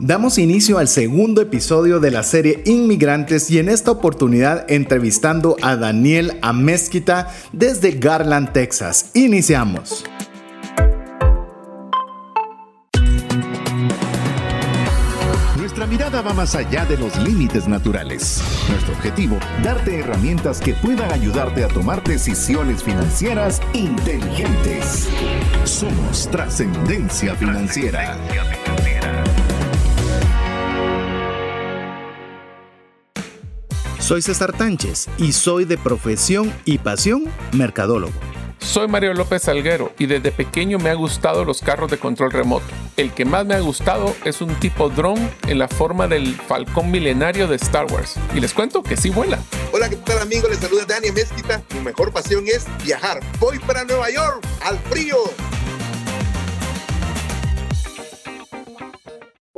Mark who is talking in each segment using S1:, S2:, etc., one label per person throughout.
S1: Damos inicio al segundo episodio de la serie Inmigrantes y en esta oportunidad entrevistando a Daniel Amezquita desde Garland, Texas. Iniciamos.
S2: Nuestra mirada va más allá de los límites naturales. Nuestro objetivo, darte herramientas que puedan ayudarte a tomar decisiones financieras inteligentes. Somos Trascendencia Financiera.
S1: Soy César Tánchez y soy de profesión y pasión mercadólogo.
S3: Soy Mario López Salguero y desde pequeño me ha gustado los carros de control remoto. El que más me ha gustado es un tipo drone en la forma del falcón milenario de Star Wars. Y les cuento que sí vuela.
S4: Hola, ¿qué tal amigos? Les saluda Dani Mezquita. Mi mejor pasión es viajar. Voy para Nueva York, al frío.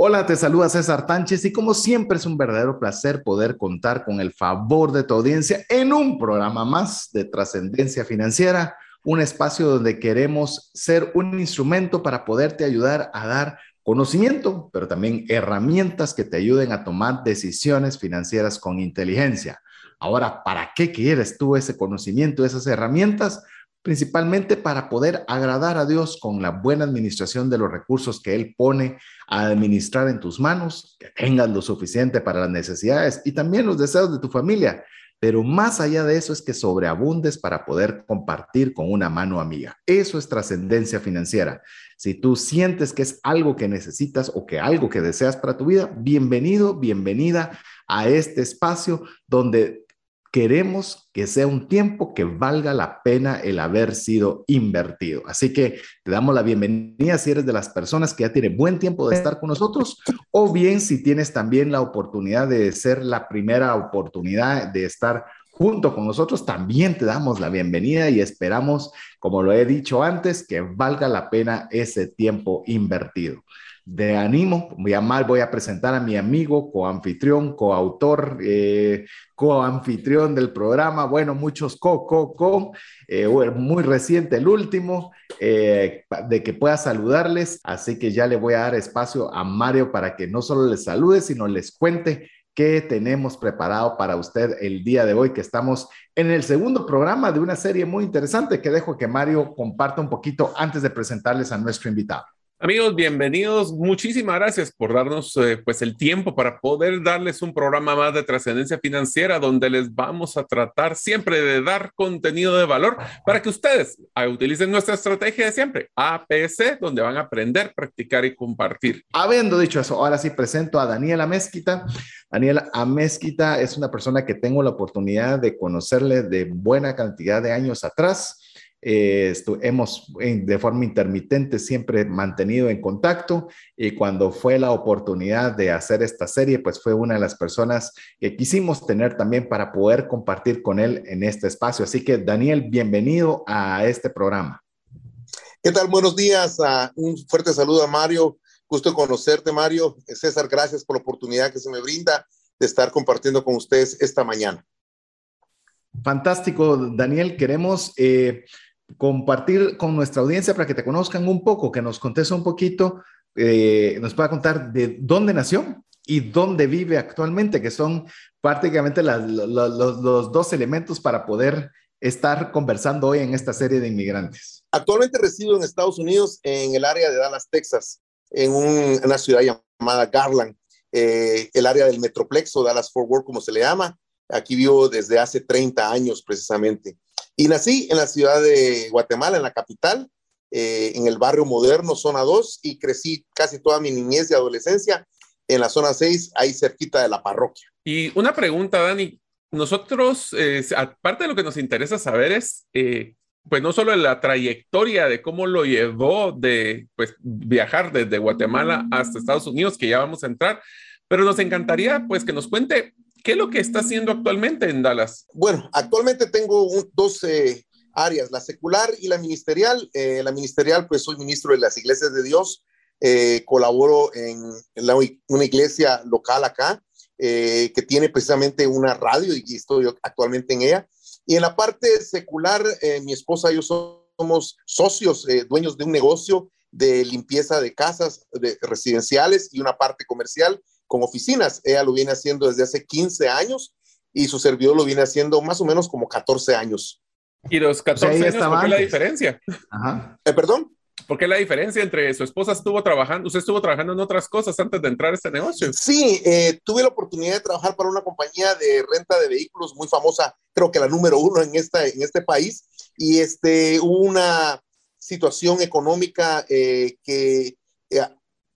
S1: Hola, te saluda César Tánchez y como siempre es un verdadero placer poder contar con el favor de tu audiencia en un programa más de trascendencia financiera, un espacio donde queremos ser un instrumento para poderte ayudar a dar conocimiento, pero también herramientas que te ayuden a tomar decisiones financieras con inteligencia. Ahora, ¿para qué quieres tú ese conocimiento, esas herramientas? principalmente para poder agradar a Dios con la buena administración de los recursos que Él pone administrar en tus manos, que tengas lo suficiente para las necesidades y también los deseos de tu familia. Pero más allá de eso es que sobreabundes para poder compartir con una mano amiga. Eso es trascendencia financiera. Si tú sientes que es algo que necesitas o que algo que deseas para tu vida, bienvenido, bienvenida a este espacio donde queremos que sea un tiempo que valga la pena el haber sido invertido. Así que te damos la bienvenida si eres de las personas que ya tiene buen tiempo de estar con nosotros o bien si tienes también la oportunidad de ser la primera oportunidad de estar junto con nosotros, también te damos la bienvenida y esperamos, como lo he dicho antes, que valga la pena ese tiempo invertido de ánimo. Voy a, mal, voy a presentar a mi amigo, coanfitrión, coautor, eh, coanfitrión del programa. Bueno, muchos co, co, co. Eh, muy reciente el último, eh, de que pueda saludarles. Así que ya le voy a dar espacio a Mario para que no solo les salude, sino les cuente qué tenemos preparado para usted el día de hoy, que estamos en el segundo programa de una serie muy interesante que dejo que Mario comparta un poquito antes de presentarles a nuestro invitado.
S3: Amigos, bienvenidos. Muchísimas gracias por darnos eh, pues el tiempo para poder darles un programa más de trascendencia financiera donde les vamos a tratar siempre de dar contenido de valor para que ustedes ah, utilicen nuestra estrategia de siempre, APC, donde van a aprender, practicar y compartir.
S1: Habiendo dicho eso, ahora sí presento a Daniela Mezquita. Daniela Amezquita es una persona que tengo la oportunidad de conocerle de buena cantidad de años atrás. Eh, hemos de forma intermitente siempre mantenido en contacto y cuando fue la oportunidad de hacer esta serie, pues fue una de las personas que quisimos tener también para poder compartir con él en este espacio. Así que Daniel, bienvenido a este programa.
S4: ¿Qué tal? Buenos días. Uh, un fuerte saludo a Mario. Gusto conocerte, Mario. César, gracias por la oportunidad que se me brinda de estar compartiendo con ustedes esta mañana.
S1: Fantástico, Daniel. Queremos eh, compartir con nuestra audiencia para que te conozcan un poco, que nos conteste un poquito, eh, nos pueda contar de dónde nació y dónde vive actualmente, que son prácticamente los, dos elementos para poder estar conversando hoy en esta serie de inmigrantes.
S4: Actualmente resido en Estados Unidos, en el área de Dallas, Texas, en, una ciudad llamada Garland, eh, el área del Metroplex o Dallas Fort Worth, como se le llama. Aquí vivo desde hace 30 años precisamente. Y nací en la ciudad de Guatemala, en la capital, eh, en el barrio moderno, zona 2, y crecí casi toda mi niñez y adolescencia en la zona 6, ahí cerquita de la parroquia.
S3: Y una pregunta, Dani. Nosotros, eh, aparte de lo que nos interesa saber es, eh, pues no solo la trayectoria de cómo lo llevó de pues, viajar desde Guatemala hasta Estados Unidos, que ya vamos a entrar, pero nos encantaría pues que nos cuente ¿Qué es lo que está haciendo actualmente en Dallas?
S4: Bueno, actualmente tengo dos eh, áreas, la secular y la ministerial. Eh, la ministerial, pues soy ministro de las iglesias de Dios. Eh, colaboro en, una iglesia local acá, que tiene precisamente una radio y estoy actualmente en ella. Y en la parte secular, mi esposa y yo somos socios, dueños de un negocio de limpieza de casas de residenciales y una parte comercial con oficinas. Ella lo viene haciendo desde hace 15 años y su servidor lo viene haciendo más o menos como 14 años.
S3: ¿Y los 14 años, ¿por qué la diferencia?
S4: Ajá. Eh, ¿Perdón?
S3: ¿Por qué la diferencia entre su esposa estuvo trabajando, usted estuvo trabajando en otras cosas antes de entrar a este negocio?
S4: Sí, eh, tuve la oportunidad de trabajar para una compañía de renta de vehículos muy famosa, creo que la número uno en, esta, en este país, y este, hubo una situación económica eh, que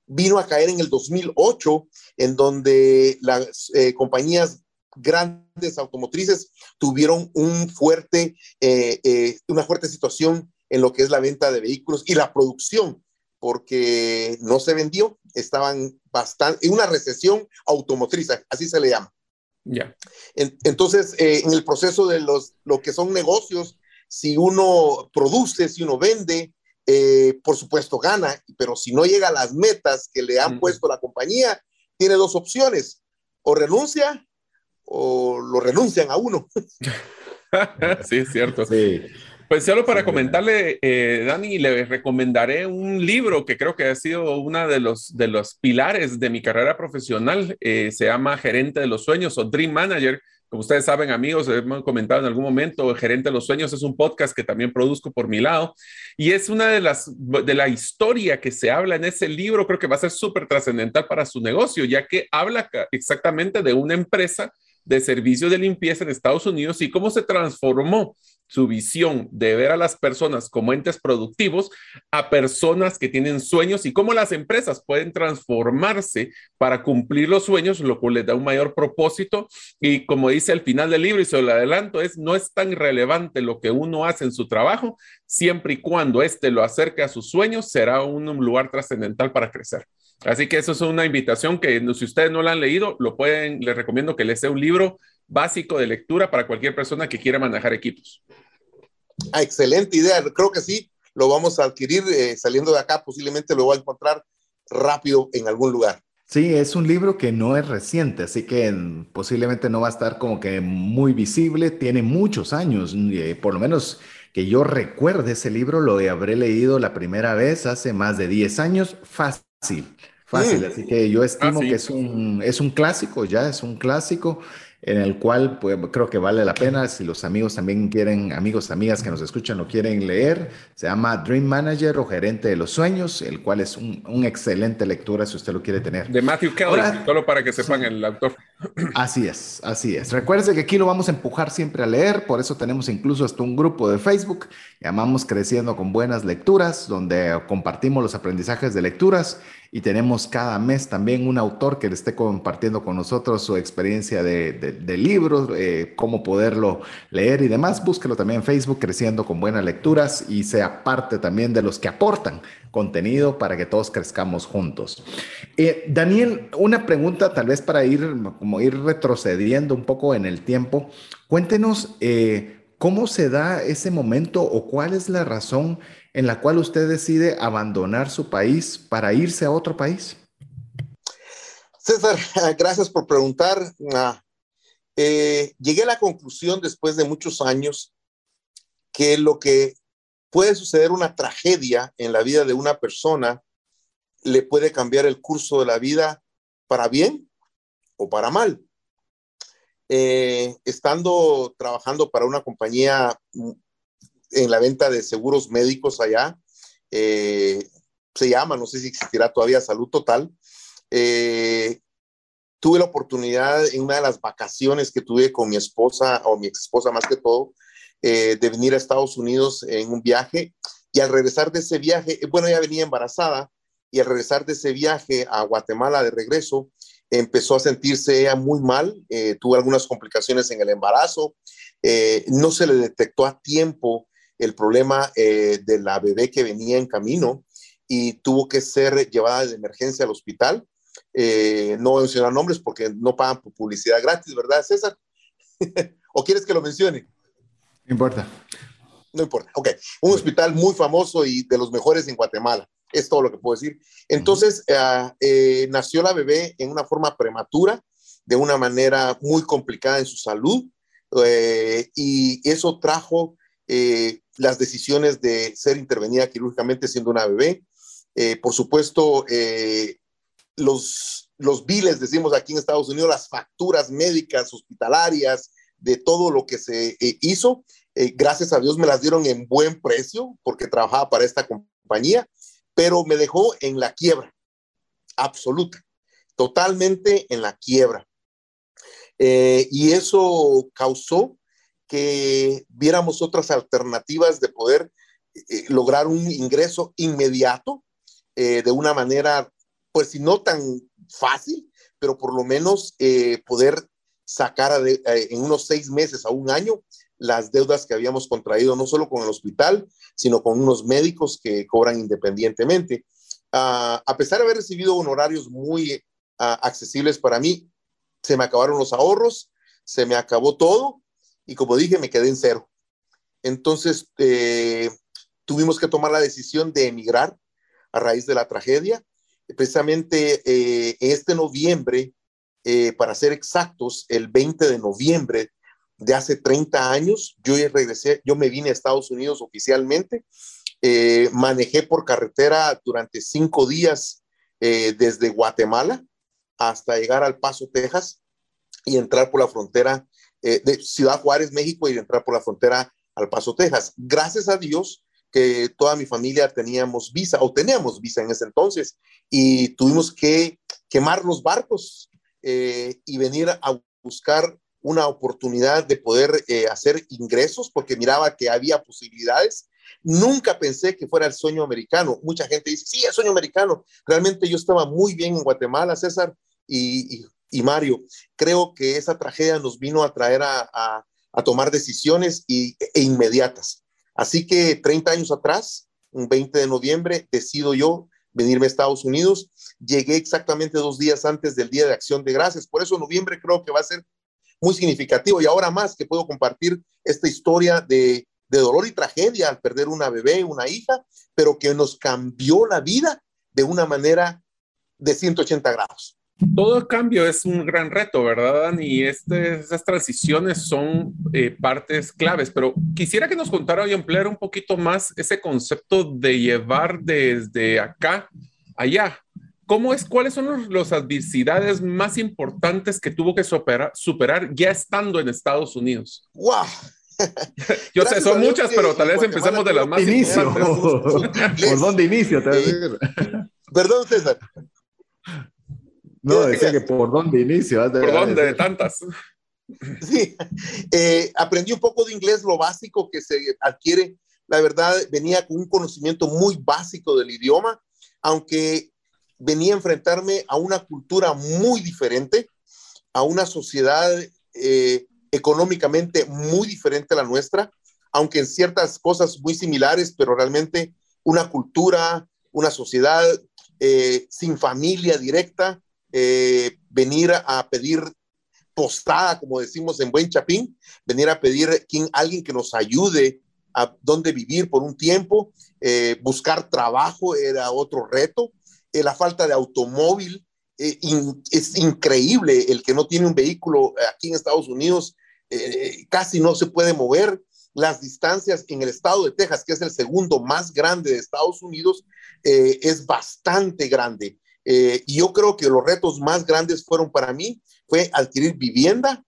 S4: vino a caer en el 2008, en donde las compañías grandes automotrices tuvieron un fuerte, una fuerte situación en lo que es la venta de vehículos y la producción, porque no se vendió, estaban bastante, en una recesión automotriz, así se le llama.
S3: Ya.
S4: entonces, eh, en el proceso de los, lo que son negocios, si uno produce, si uno vende, eh, por supuesto gana, pero si no llega a las metas que le han puesto la compañía, tiene dos opciones, o renuncia o lo renuncian a uno.
S3: sí, es cierto. Sí. Pues solo para comentarle, eh, Dani, le recomendaré un libro que creo que ha sido uno de los, de los pilares de mi carrera profesional. Eh, se llama Gerente de los Sueños o Dream Manager. Como ustedes saben, amigos, hemos comentado en algún momento, Gerente de los Sueños es un podcast que también produzco por mi lado y es una de las de la historia que se habla en ese libro, creo que va a ser súper trascendental para su negocio, ya que habla exactamente de una empresa de servicios de limpieza en Estados Unidos y cómo se transformó su visión de ver a las personas como entes productivos a personas que tienen sueños y cómo las empresas pueden transformarse para cumplir los sueños, lo cual les da un mayor propósito. Y como dice al final del libro, y se lo adelanto, es no es tan relevante lo que uno hace en su trabajo, siempre y cuando éste lo acerque a sus sueños, será un lugar trascendental para crecer. Así que eso es una invitación que si ustedes no la han leído, lo pueden, les recomiendo que les sea un libro básico de lectura para cualquier persona que quiera manejar equipos.
S4: Ah, excelente idea, creo que sí, lo vamos a adquirir eh, saliendo de acá, posiblemente lo voy a encontrar rápido en algún lugar.
S1: Sí, es un libro que no es reciente, así que mm, posiblemente no va a estar como que muy visible, tiene muchos años, eh, por lo menos que yo recuerde ese libro, lo habré leído la primera vez hace más de 10 años, fácil, fácil, mm. así que yo estimo ah, que es un, es un clásico, ya es un clásico en el cual pues, creo que vale la pena si los amigos también quieren, amigos, amigas que nos escuchan lo quieren leer. Se llama Dream Manager o Gerente de los Sueños, el cual es un, un excelente lectura si usted lo quiere tener.
S3: De Matthew Kelly, solo para que sepan el autor.
S1: Así es, así es. Recuerden que aquí lo vamos a empujar siempre a leer, por eso tenemos incluso hasta un grupo de Facebook, llamamos Creciendo con Buenas Lecturas, donde compartimos los aprendizajes de lecturas y tenemos cada mes también un autor que le esté compartiendo con nosotros su experiencia de, de, libros, eh, cómo poderlo leer y demás. Búsquelo también en Facebook, Creciendo con Buenas Lecturas y sea parte también de los que aportan contenido para que todos crezcamos juntos. Eh, Daniel, una pregunta tal vez para ir, como ir retrocediendo un poco en el tiempo. Cuéntenos eh, cómo se da ese momento o cuál es la razón en la cual usted decide abandonar su país para irse a otro país?
S4: César, gracias por preguntar. Ah, eh, llegué a la conclusión después de muchos años que lo que puede suceder una tragedia en la vida de una persona le puede cambiar el curso de la vida para bien o para mal. Eh, estando trabajando para una compañía en la venta de seguros médicos allá. Eh, se llama, no sé si existirá todavía Salud Total. Eh, tuve la oportunidad en una de las vacaciones que tuve con mi esposa, o mi ex esposa más que todo, eh, de venir a Estados Unidos en un viaje. Y al regresar de ese viaje, bueno, ella venía embarazada, y al regresar de ese viaje a Guatemala de regreso, empezó a sentirse ella muy mal, tuvo algunas complicaciones en el embarazo, no se le detectó a tiempo el problema eh, de la bebé que venía en camino y tuvo que ser llevada de emergencia al hospital. Eh, no mencionar nombres porque no pagan publicidad gratis, ¿verdad, César? ¿O quieres que lo mencione?
S1: No importa.
S4: No importa. Ok. Un hospital muy famoso y de los mejores en Guatemala. Es todo lo que puedo decir. Entonces, eh, nació la bebé en una forma prematura, de una manera muy complicada en su salud, y eso trajo las decisiones de ser intervenida quirúrgicamente siendo una bebé. Eh, por supuesto, eh, los, los biles, decimos aquí en Estados Unidos, las facturas médicas, hospitalarias, de todo lo que se hizo, gracias a Dios me las dieron en buen precio porque trabajaba para esta compañía, pero me dejó en la quiebra absoluta, totalmente en la quiebra. y eso causó que viéramos otras alternativas de poder eh, lograr un ingreso inmediato eh, de una manera, pues si no tan fácil, pero por lo menos eh, poder sacar en unos seis meses a un año las deudas que habíamos contraído, no solo con el hospital, sino con unos médicos que cobran independientemente. Ah, a pesar de haber recibido honorarios muy ah, accesibles para mí, se me acabaron los ahorros, se me acabó todo y como dije, me quedé en cero. Entonces, eh, tuvimos que tomar la decisión de emigrar a raíz de la tragedia. Precisamente eh, este noviembre, eh, para ser exactos, el 20 de noviembre de hace 30 años, yo regresé, yo me vine a Estados Unidos oficialmente, manejé por carretera durante cinco días desde Guatemala hasta llegar al Paso, Texas, y entrar por la frontera eh, de Ciudad Juárez, México, y entrar por la frontera al Paso, Texas. Gracias a Dios que toda mi familia teníamos visa o teníamos visa en ese entonces y tuvimos que quemar los barcos eh, y venir a buscar una oportunidad de poder eh, hacer ingresos porque miraba que había posibilidades. Nunca pensé que fuera el sueño americano. Mucha gente dice, sí, el sueño americano. Realmente yo estaba muy bien en Guatemala, César, y, y y Mario, creo que esa tragedia nos vino a traer a, tomar decisiones y, e inmediatas. Así que 30 años atrás, un 20 de noviembre, decido yo venirme a Estados Unidos. Llegué exactamente dos días antes del Día de Acción de Gracias. Por eso noviembre creo que va a ser muy significativo y ahora más que puedo compartir esta historia de, de dolor y tragedia al perder una bebé, una hija, pero que nos cambió la vida de una manera de 180 grados
S3: todo cambio es un gran reto, ¿verdad, Y este, esas transiciones son eh, partes claves, pero quisiera que nos contara y ampliar un poquito más ese concepto de llevar desde acá allá. ¿Cómo es, cuáles son las adversidades más importantes que tuvo que superar, superar ya estando en Estados Unidos?
S4: ¡Wow!
S3: Yo sé, son muchas, pero tal vez empecemos de las más
S1: inicio. ¿Por dónde inicio?
S4: Perdón, César.
S1: No, decía que por dónde inicio.
S3: ¿Por dónde? De tantas.
S4: Sí, eh, aprendí un poco de inglés, lo básico que se adquiere. La verdad, venía con un conocimiento muy básico del idioma, aunque venía a enfrentarme a una cultura muy diferente, a una sociedad eh, económicamente muy diferente a la nuestra, aunque en ciertas cosas muy similares, pero realmente una cultura, una sociedad eh, sin familia directa, eh, venir a pedir postada, como decimos en buen chapín, venir a pedir quien, alguien que nos ayude a dónde vivir por un tiempo, eh, buscar trabajo era otro reto, eh, la falta de automóvil, es increíble el que no tiene un vehículo aquí en Estados Unidos, casi no se puede mover, las distancias en el estado de Texas, que es el segundo más grande de Estados Unidos, es bastante grande. Eh, y yo creo que los retos más grandes fueron para mí, fue adquirir vivienda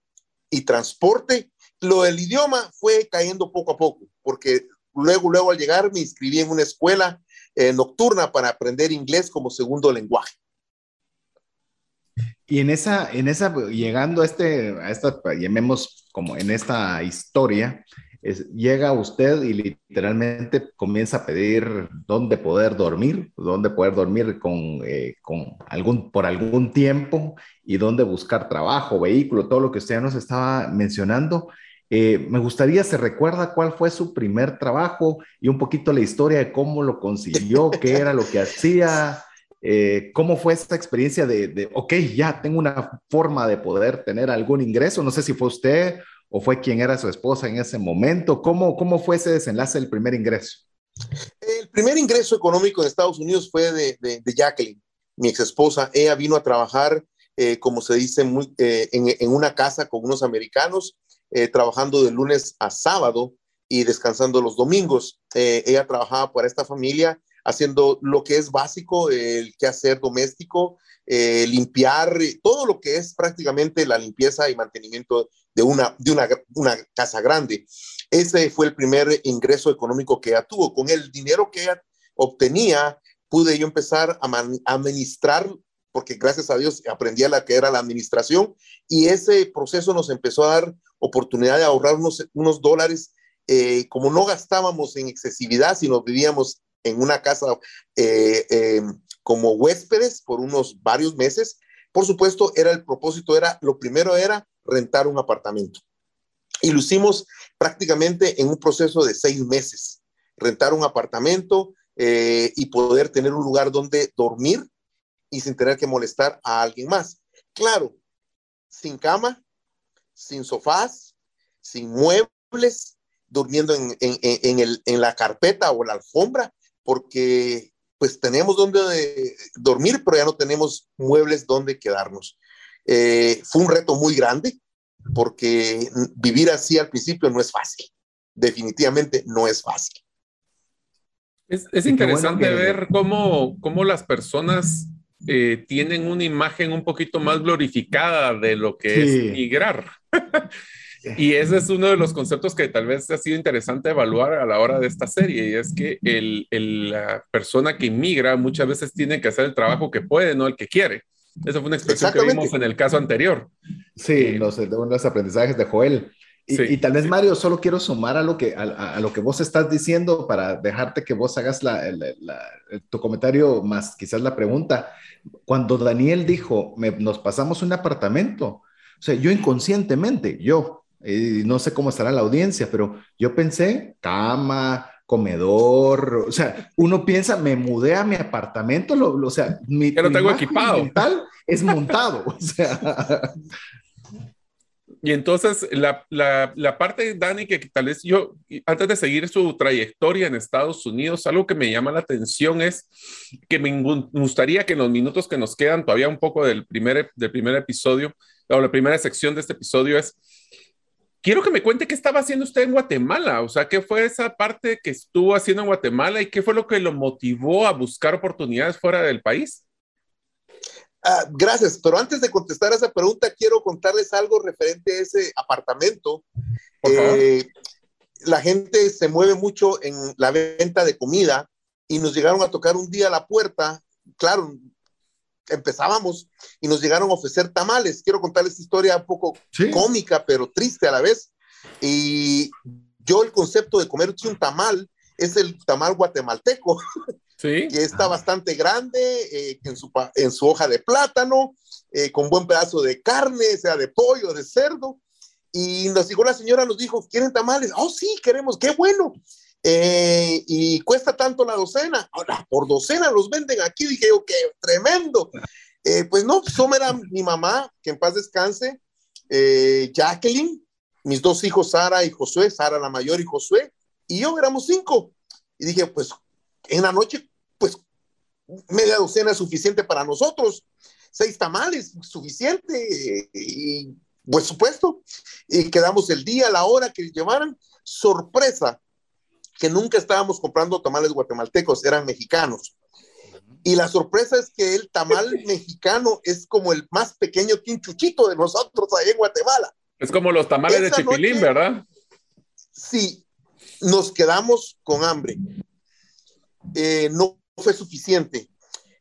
S4: y transporte. Lo del idioma fue cayendo poco a poco, porque luego, luego al llegar me inscribí en una escuela eh, nocturna para aprender inglés como segundo lenguaje.
S1: Y en esa, en esa, llegando a este, a esta, llamemos como en esta historia, llega usted y literalmente comienza a pedir dónde poder dormir, dónde poder dormir con, eh, con algún, por algún tiempo y dónde buscar trabajo, vehículo, todo lo que usted nos estaba mencionando. Eh, me gustaría, ¿se recuerda cuál fue su primer trabajo y un poquito la historia de cómo lo consiguió, qué era lo que hacía? Eh, ¿Cómo fue esta experiencia de, de, ok, ya tengo una forma de poder tener algún ingreso? No sé si fue usted o fue quien era su esposa en ese momento? ¿Cómo, cómo fue ese desenlace del primer ingreso?
S4: El primer ingreso económico en Estados Unidos fue de, de, Jacqueline, mi ex esposa. Ella vino a trabajar, eh, como se dice, muy, eh, en, en, una casa con unos americanos, eh, trabajando de lunes a sábado y descansando los domingos. ella trabajaba para esta familia haciendo lo que es básico, el quehacer doméstico, eh, limpiar, todo lo que es prácticamente la limpieza y mantenimiento de una, de una, una casa grande. Ese fue el primer ingreso económico que ella tuvo. Con el dinero que ella obtenía, pude yo empezar a administrar, porque gracias a Dios aprendí a la que era la administración, y ese proceso nos empezó a dar oportunidad de ahorrar unos, unos dólares. Eh, como no gastábamos en excesividad, sino vivíamos en una casa eh, eh, como huéspedes por unos varios meses, por supuesto, era el propósito, era lo primero era rentar un apartamento. Y lo hicimos prácticamente en un proceso de seis meses, rentar un apartamento y poder tener un lugar donde dormir y sin tener que molestar a alguien más. Claro, sin cama, sin sofás, sin muebles, durmiendo en, en, la carpeta o la alfombra, porque pues tenemos donde dormir, pero ya no tenemos muebles donde quedarnos. Eh, fue un reto muy grande, porque vivir así al principio no es fácil. Definitivamente no es fácil.
S3: Es, interesante ver cómo, cómo las personas eh, tienen una imagen un poquito más glorificada de lo que es migrar. y ese es uno de los conceptos que tal vez ha sido interesante evaluar a la hora de esta serie, y es que el, la persona que inmigra muchas veces tiene que hacer el trabajo que puede, no el que quiere. Esa fue una expresión que vimos en el caso anterior.
S1: Sí, eh, los, los aprendizajes de Joel. Y, tal vez, Mario, solo quiero sumar a lo que, a, lo que vos estás diciendo para dejarte que vos hagas la, tu comentario más quizás la pregunta. Cuando Daniel dijo, nos pasamos un apartamento, o sea, yo inconscientemente, yo, no sé cómo estará la audiencia, pero yo pensé cama, comedor, o sea, uno piensa, me mudé a mi apartamento, lo, o sea, mi,
S3: ya lo tengo equipado.
S1: Es montado, o sea,
S3: y entonces la, la, la, parte, Dani, que tal vez yo, antes de seguir su trayectoria en Estados Unidos, algo que me llama la atención es que me gustaría que en los minutos que nos quedan, todavía un poco del primer, del primer episodio, o la primera sección de este episodio es, quiero que me cuente qué estaba haciendo usted en Guatemala, o sea, qué fue esa parte que estuvo haciendo en Guatemala y qué fue lo que lo motivó a buscar oportunidades fuera del país.
S4: Ah, gracias, pero antes de contestar esa pregunta, quiero contarles algo referente a ese apartamento. Eh, la gente se mueve mucho en la venta de comida y nos llegaron a tocar un día a la puerta. Claro, empezábamos y nos llegaron a ofrecer tamales. Quiero contarles esta historia un poco cómica, pero triste a la vez. Y yo el concepto de comer un tamal es el tamal guatemalteco. que está bastante grande, eh, en, su, en su hoja de plátano, eh, con buen pedazo de carne, sea de pollo, de cerdo. Y nos dijo la señora, nos dijo, ¿quieren tamales? Oh, sí, queremos, qué bueno. Eh, y cuesta tanto la docena. Ahora, por docena los venden aquí. Dije yo, qué tremendo. pues no, eso era mi mamá, que en paz descanse, Jacqueline, mis dos hijos, Sara y Josué, Sara la mayor y Josué, y yo éramos cinco. Y dije, pues en la noche, pues media docena es suficiente para nosotros, seis tamales, suficiente, y pues supuesto, y quedamos el día, la hora que llevaran, sorpresa, que nunca estábamos comprando tamales guatemaltecos, eran mexicanos. Y la sorpresa es que el tamal mexicano es como el más pequeño que un chuchito de nosotros ahí en Guatemala.
S3: Es como los tamales de chipilín, ¿verdad?
S4: Sí, nos quedamos con hambre. Eh, no fue suficiente.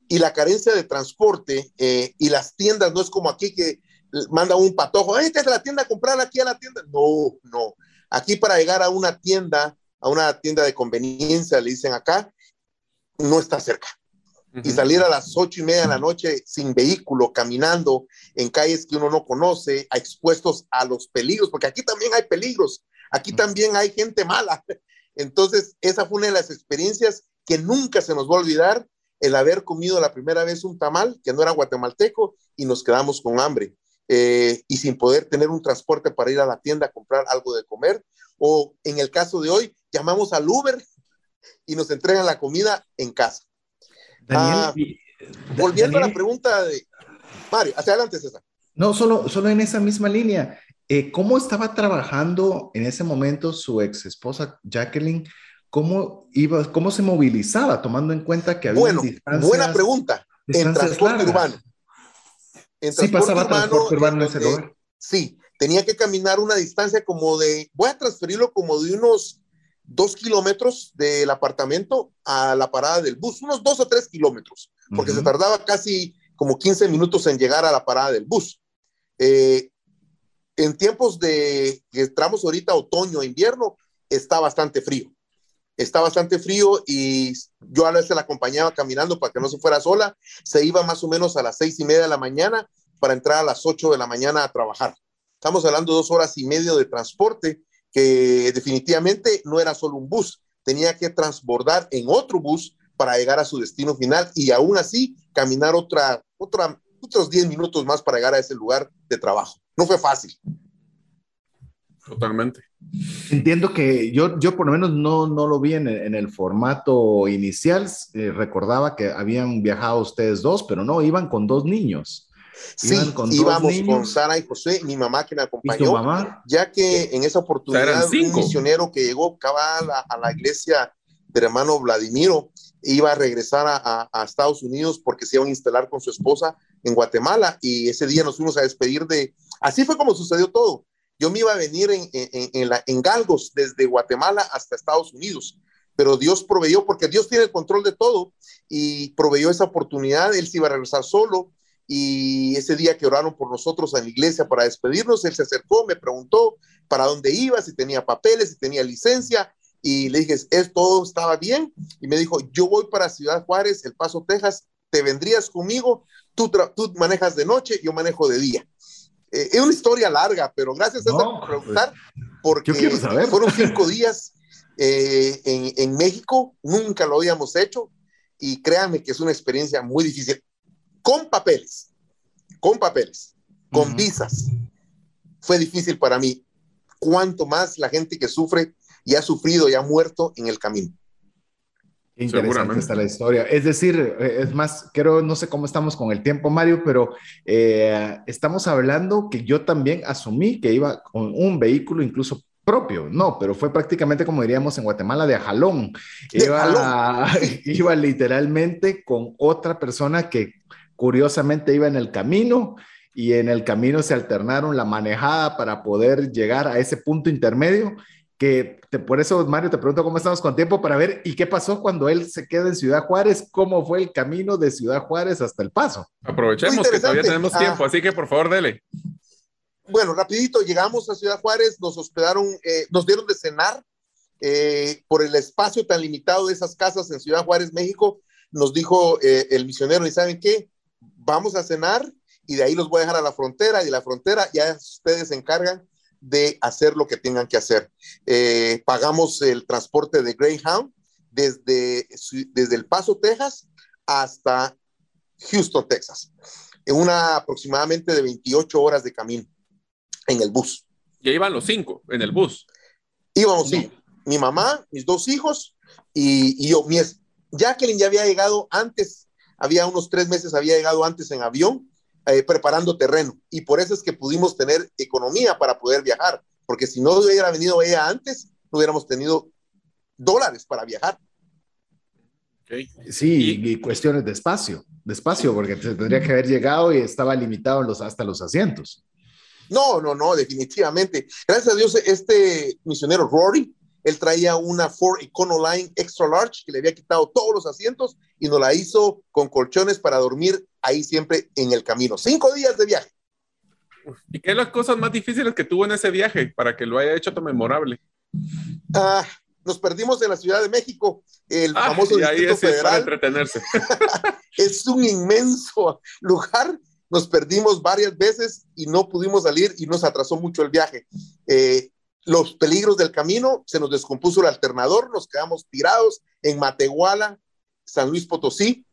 S4: Y la carencia de transporte eh, y las tiendas no es como aquí que manda un patojo, ¡ay, la tienda a comprar aquí a la tienda! No, no. Aquí para llegar a una tienda, a una tienda de conveniencia, le dicen acá, no está cerca. Y salir a las ocho y media de la noche sin vehículo, caminando en calles que uno no conoce, expuestos a los peligros, porque aquí también hay peligros, aquí también hay gente mala. Entonces, esa fue una de las experiencias que nunca se nos va a olvidar el haber comido la primera vez un tamal que no era guatemalteco y nos quedamos con hambre eh, y sin poder tener un transporte para ir a la tienda a comprar algo de comer. O en el caso de hoy, llamamos al Uber y nos entregan la comida en casa. Ah, volviendo a la pregunta de Mario, hacia adelante, César.
S1: No, solo, solo en esa misma línea. Eh, ¿Cómo estaba trabajando en ese momento su ex esposa Jacqueline ¿cómo, iba, ¿cómo se movilizaba tomando en cuenta que había
S4: Bueno, buena pregunta. En transporte urbano.
S1: En sí, pasaba transporte urbano en ese lugar.
S4: Sí, tenía que caminar una distancia como de, voy a transferirlo como de unos dos kilómetros del apartamento a la parada del bus, unos dos o tres kilómetros, porque se tardaba casi como 15 minutos en llegar a la parada del bus. Eh, en tiempos de que entramos ahorita otoño, invierno, está bastante frío. Está bastante frío y yo a veces la acompañaba caminando para que no se fuera sola. Se iba más o menos a las seis y media de la mañana para entrar a las ocho de la mañana a trabajar. Estamos hablando de dos horas y medio de transporte que definitivamente no era solo un bus, tenía que transbordar en otro bus para llegar a su destino final y aún así caminar otra, otra, otros 10 minutos más para llegar a ese lugar de trabajo. No fue fácil.
S3: Totalmente.
S1: Entiendo que yo, yo por lo menos no, no lo vi en el, en el formato inicial. Eh, recordaba que habían viajado ustedes dos, pero no, iban con dos niños.
S4: Sí, íbamos con Sara y José, mi mamá que me acompañó, ya que en esa oportunidad un misionero que llegó cabal a, a, la iglesia del hermano Vladimiro iba a regresar a, a, Estados Unidos porque se iba a instalar con su esposa en Guatemala y ese día nos fuimos a despedir de... Así fue como sucedió todo. Yo me iba a venir en, en, galgos desde Guatemala hasta Estados Unidos, pero Dios proveyó, porque Dios tiene el control de todo y proveyó esa oportunidad. Él se iba a regresar solo y ese día que oraron por nosotros en la iglesia para despedirnos, él se acercó, me preguntó para dónde iba, si tenía papeles, si tenía licencia, y le dije, ¿es todo estaba bien? Y me dijo, yo voy para Ciudad Juárez, El Paso, Texas, ¿te vendrías conmigo? Tú, tú manejas de noche, yo manejo de día. Eh, es una historia larga, pero gracias a por pues, preguntar, porque fueron cinco días eh, en, en México, nunca lo habíamos hecho, y créanme que es una experiencia muy difícil con papeles, con papeles, con visas. Fue difícil para mí. Cuanto más la gente que sufre y ha sufrido y ha muerto en el camino.
S1: Interesante está la historia. Es decir, eh, es más, creo, no sé cómo estamos con el tiempo, Mario, pero eh, estamos hablando que yo también asumí que iba con un vehículo incluso propio, no, pero fue prácticamente como diríamos en Guatemala de jalón. iba, iba literalmente con otra persona que Curiosamente iba en el camino y en el camino se alternaron la manejada para poder llegar a ese punto intermedio que por eso Mario te pregunto cómo estamos con tiempo para ver y qué pasó cuando él se queda en Ciudad Juárez, cómo fue el camino de Ciudad Juárez hasta El Paso.
S3: Aprovechemos que todavía tenemos tiempo, ah. así que por favor dele.
S4: Bueno, rapidito, llegamos a Ciudad Juárez, nos hospedaron, eh, nos dieron de cenar eh, por el espacio tan limitado de esas casas en Ciudad Juárez, México, nos dijo eh, el misionero, ¿y saben qué? vamos a cenar y de ahí los voy a dejar a la frontera y de la frontera ya ustedes se encargan de hacer lo que tengan que hacer. Eh, pagamos el transporte de Greyhound desde, desde El Paso, Texas, hasta Houston, Texas, en una aproximadamente de 28 horas de camino en el bus.
S3: Ya iban los cinco en el bus.
S4: Íbamos, sí. Mi mamá, mis dos hijos y, y yo. Mi, Jacqueline ya había llegado antes había unos tres meses, había llegado antes en avión eh, preparando terreno y por eso es que pudimos tener economía para poder viajar, porque si no hubiera venido ella antes, no hubiéramos tenido dólares para viajar.
S1: Sí, y, cuestiones de espacio, de espacio, porque tendría que haber llegado y estaba limitado los, hasta los asientos.
S4: No, no, no, definitivamente. Gracias a Dios, este misionero Rory, él traía una Ford Econoline Extra Large que le había quitado todos los asientos y nos la hizo con colchones para dormir ahí siempre en el camino. Cinco días de viaje.
S3: ¿Y qué es las cosas más difíciles que tuvo en ese viaje para que lo haya hecho tan memorable?
S4: Ah, nos perdimos en la Ciudad de México, el ah, famoso
S3: y ahí es Para entretenerse.
S4: es un inmenso lugar. Nos perdimos varias veces y no pudimos salir y nos atrasó mucho el viaje. Eh, los peligros del camino, se nos descompuso el alternador, nos quedamos tirados en Matehuala, San Luis Potosí,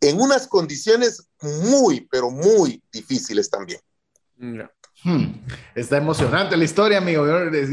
S4: en unas condiciones muy, pero muy difíciles también.
S1: Hmm, está emocionante la historia, amigo.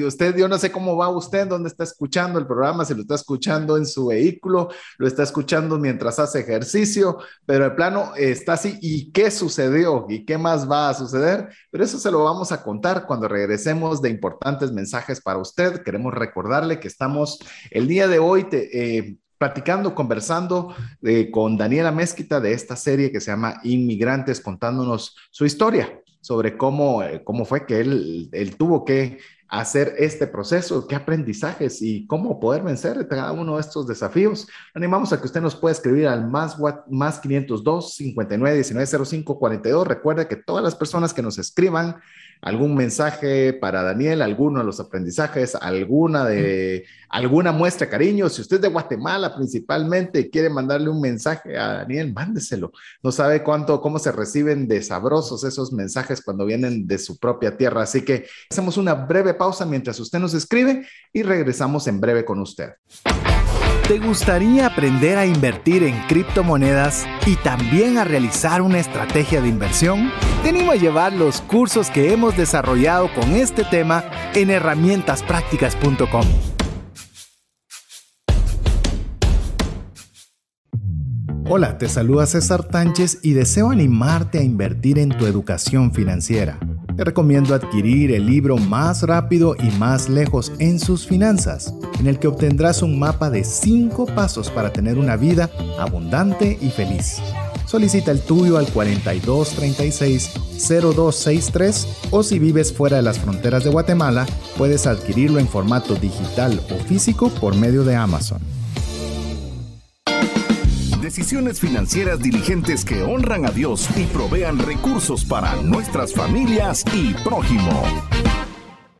S1: usted, yo no sé cómo va usted, dónde está escuchando el programa, si lo está escuchando en su vehículo, lo está escuchando mientras hace ejercicio, pero el plano está así. ¿Y qué sucedió? ¿Y qué más va a suceder? Pero eso se lo vamos a contar cuando regresemos de importantes mensajes para usted. Queremos recordarle que estamos el día de hoy eh, platicando, conversando eh, con Daniela Mezquita de esta serie que se llama Inmigrantes, contándonos su historia sobre cómo, eh, cómo fue que él, él tuvo que hacer este proceso, qué aprendizajes y cómo poder vencer cada uno de estos desafíos. Animamos a que usted nos pueda escribir al más, más 502 59 19 05 42. Recuerde que todas las personas que nos escriban algún mensaje para Daniel, alguno de los aprendizajes, alguna de alguna muestra de cariño. Si usted es de Guatemala principalmente quiere mandarle un mensaje a Daniel, mándeselo. No sabe cuánto, cómo se reciben de sabrosos esos mensajes cuando vienen de su propia tierra. Así que hacemos una breve pausa mientras usted nos escribe y regresamos en breve con usted.
S5: ¿Te gustaría aprender a invertir en criptomonedas y también a realizar una estrategia de inversión? Te animo a llevar los cursos que hemos desarrollado con este tema en herramientasprácticas.com. Hola, te saluda César Tánchez y deseo animarte a invertir en tu educación financiera. Te recomiendo adquirir el libro Más rápido y más lejos en sus finanzas, en el que obtendrás un mapa de 5 pasos para tener una vida abundante y feliz. Solicita el tuyo al 4236-0263 o si vives fuera de las fronteras de Guatemala, puedes adquirirlo en formato digital o físico por medio de Amazon.
S2: Decisiones financieras diligentes que honran a Dios y provean recursos para nuestras familias y prójimo.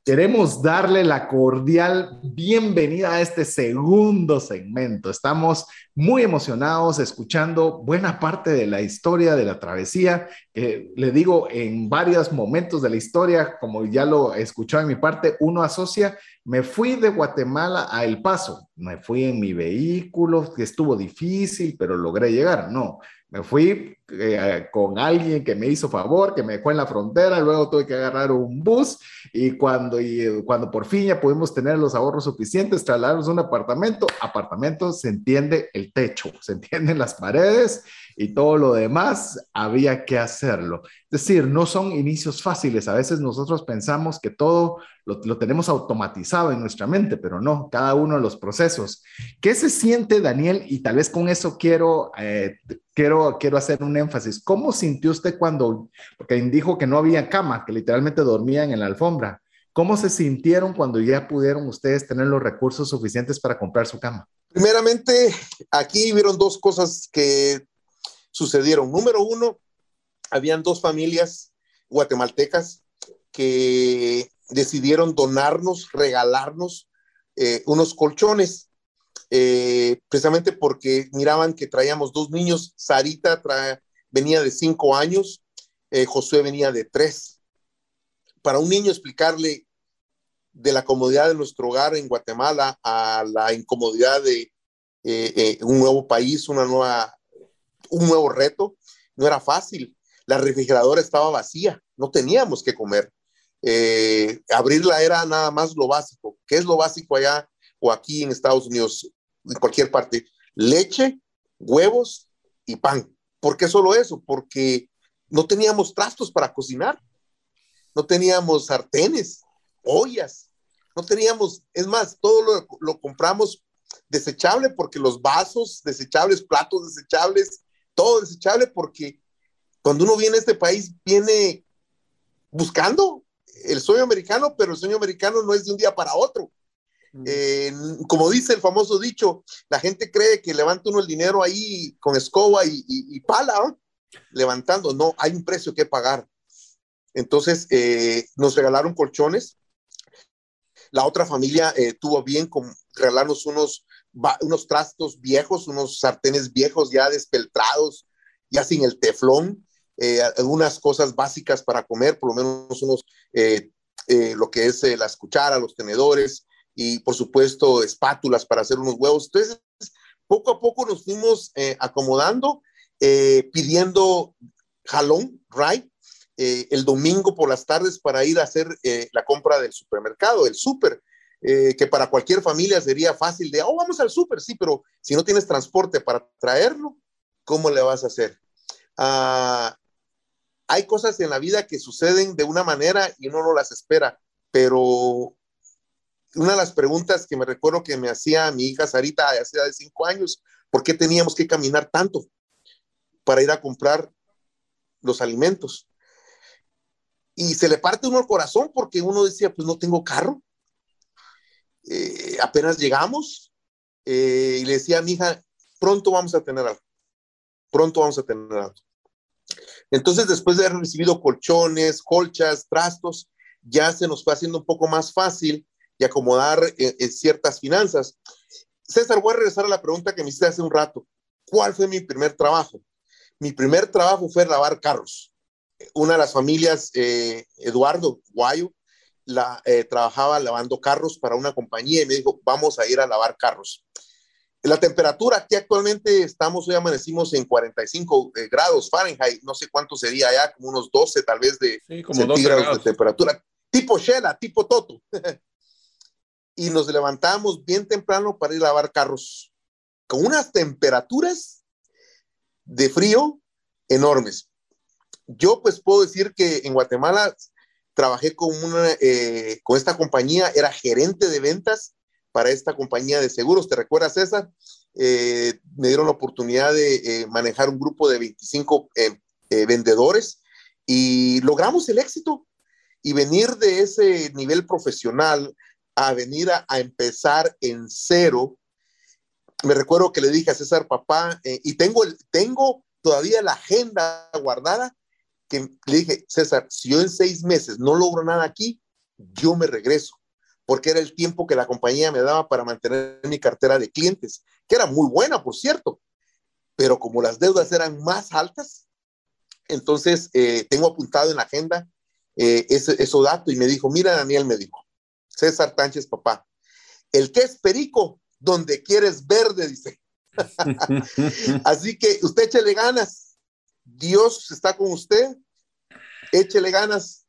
S1: Queremos darle la cordial bienvenida a este segundo segmento. Estamos muy emocionados escuchando buena parte de la historia de la travesía. le digo, en varios momentos de la historia, como ya lo escuchó en mi parte, uno asocia, me fui de Guatemala a El Paso, me fui en mi vehículo, que estuvo difícil, pero logré llegar. No, me fui eh, con alguien que me hizo favor, que me dejó en la frontera, luego tuve que agarrar un bus y cuando, y cuando por fin ya pudimos tener los ahorros suficientes, trasladarnos un apartamento, apartamento se entiende el techo, se entienden las paredes y todo lo demás había que hacerlo. Es decir, no son inicios fáciles. A veces nosotros pensamos que todo lo, tenemos automatizado en nuestra mente, pero no, cada uno de los procesos. ¿Qué se siente, Daniel? Y tal vez con eso quiero, eh, quiero, quiero hacer un énfasis. ¿Cómo sintió usted cuando, porque dijo que no había cama, que literalmente dormían en la alfombra? ¿Cómo se sintieron cuando ya pudieron ustedes tener los recursos suficientes para comprar su cama?
S4: Primeramente, aquí vieron dos cosas que sucedieron. Número uno, habían dos familias guatemaltecas que decidieron donarnos, regalarnos eh, unos colchones, eh, precisamente porque miraban que traíamos dos niños. Sarita venía de cinco años, eh, Josué venía de tres. Para un niño explicarle de la comodidad de nuestro hogar en Guatemala a la incomodidad de un nuevo país, una nueva un nuevo reto, no era fácil. La refrigeradora estaba vacía, no teníamos que comer. Eh, abrirla era nada más lo básico. ¿Qué es lo básico allá o aquí en Estados Unidos, en cualquier parte? Leche, huevos y pan. ¿Por qué solo eso? Porque no teníamos trastos para cocinar, no teníamos sartenes, ollas, no teníamos, es más, todo lo, lo compramos desechable porque los vasos desechables, platos desechables, todo desechable porque cuando uno viene a este país viene buscando el sueño americano, pero el sueño americano no es de un día para otro. Mm. Eh, como dice el famoso dicho, la gente cree que levanta uno el dinero ahí con escoba y, pala, levantando. No, hay un precio que pagar. Entonces, eh, nos regalaron colchones. La otra familia eh, tuvo bien con regalarnos unos unos trastos viejos, unos sartenes viejos ya despeltrados, ya sin el teflón, eh, algunas cosas básicas para comer, por lo menos unos, eh, eh, lo que es las cucharas, los tenedores y por supuesto espátulas para hacer unos huevos. Entonces, poco a poco nos fuimos acomodando, pidiendo jalón, right? eh, el domingo por las tardes para ir a hacer eh, la compra del supermercado, el súper, eh, que para cualquier familia sería fácil de, oh, vamos al súper, sí, pero si no tienes transporte para traerlo, ¿cómo le vas a hacer? Ah, hay cosas en la vida que suceden de una manera y uno no las espera, pero una de las preguntas que me recuerdo que me hacía mi hija Sarita hace de cinco años, ¿por qué teníamos que caminar tanto para ir a comprar los alimentos? y se le parte uno el corazón porque uno decía, pues no tengo carro. Eh, apenas llegamos eh, y le decía a mi hija, pronto vamos a tener algo, pronto vamos a tener algo. Entonces, después de haber recibido colchones, colchas, trastos, ya se nos fue haciendo un poco más fácil y acomodar eh, ciertas finanzas. César, voy a regresar a la pregunta que me hiciste hace un rato. ¿Cuál fue mi primer trabajo? Mi primer trabajo fue lavar carros una de las familias, Eduardo Guayo, la, eh, trabajaba lavando carros para una compañía y me dijo, vamos a ir a lavar carros. La temperatura aquí actualmente estamos, hoy amanecimos en 45 eh, grados Fahrenheit, no sé cuánto sería ya, como unos 12 tal vez de centígrados de temperatura, tipo Shela, tipo Toto. y nos levantamos bien temprano para ir a lavar carros, con unas temperaturas de frío enormes yo pues puedo decir que en Guatemala trabajé con, una, eh, con esta compañía, era gerente de ventas para esta compañía de seguros. ¿Te recuerdas, César? Eh, me dieron la oportunidad de eh, manejar un grupo de 25 vendedores y logramos el éxito. Y venir de ese nivel profesional a venir a, a empezar en cero, me recuerdo que le dije a César, papá, y tengo, el, tengo todavía la agenda guardada que le dije, César, si yo en seis meses no logro nada aquí, yo me regreso, porque era el tiempo que la compañía me daba para mantener mi cartera de clientes, que era muy buena, por cierto, pero como las deudas eran más altas, entonces eh, tengo apuntado en la agenda eh, ese, dato y me dijo, mira Daniel, me dijo, César Tánchez, papá, el que es perico, donde quieres verde, dice. Así que usted échele ganas, Dios está con usted, échele ganas,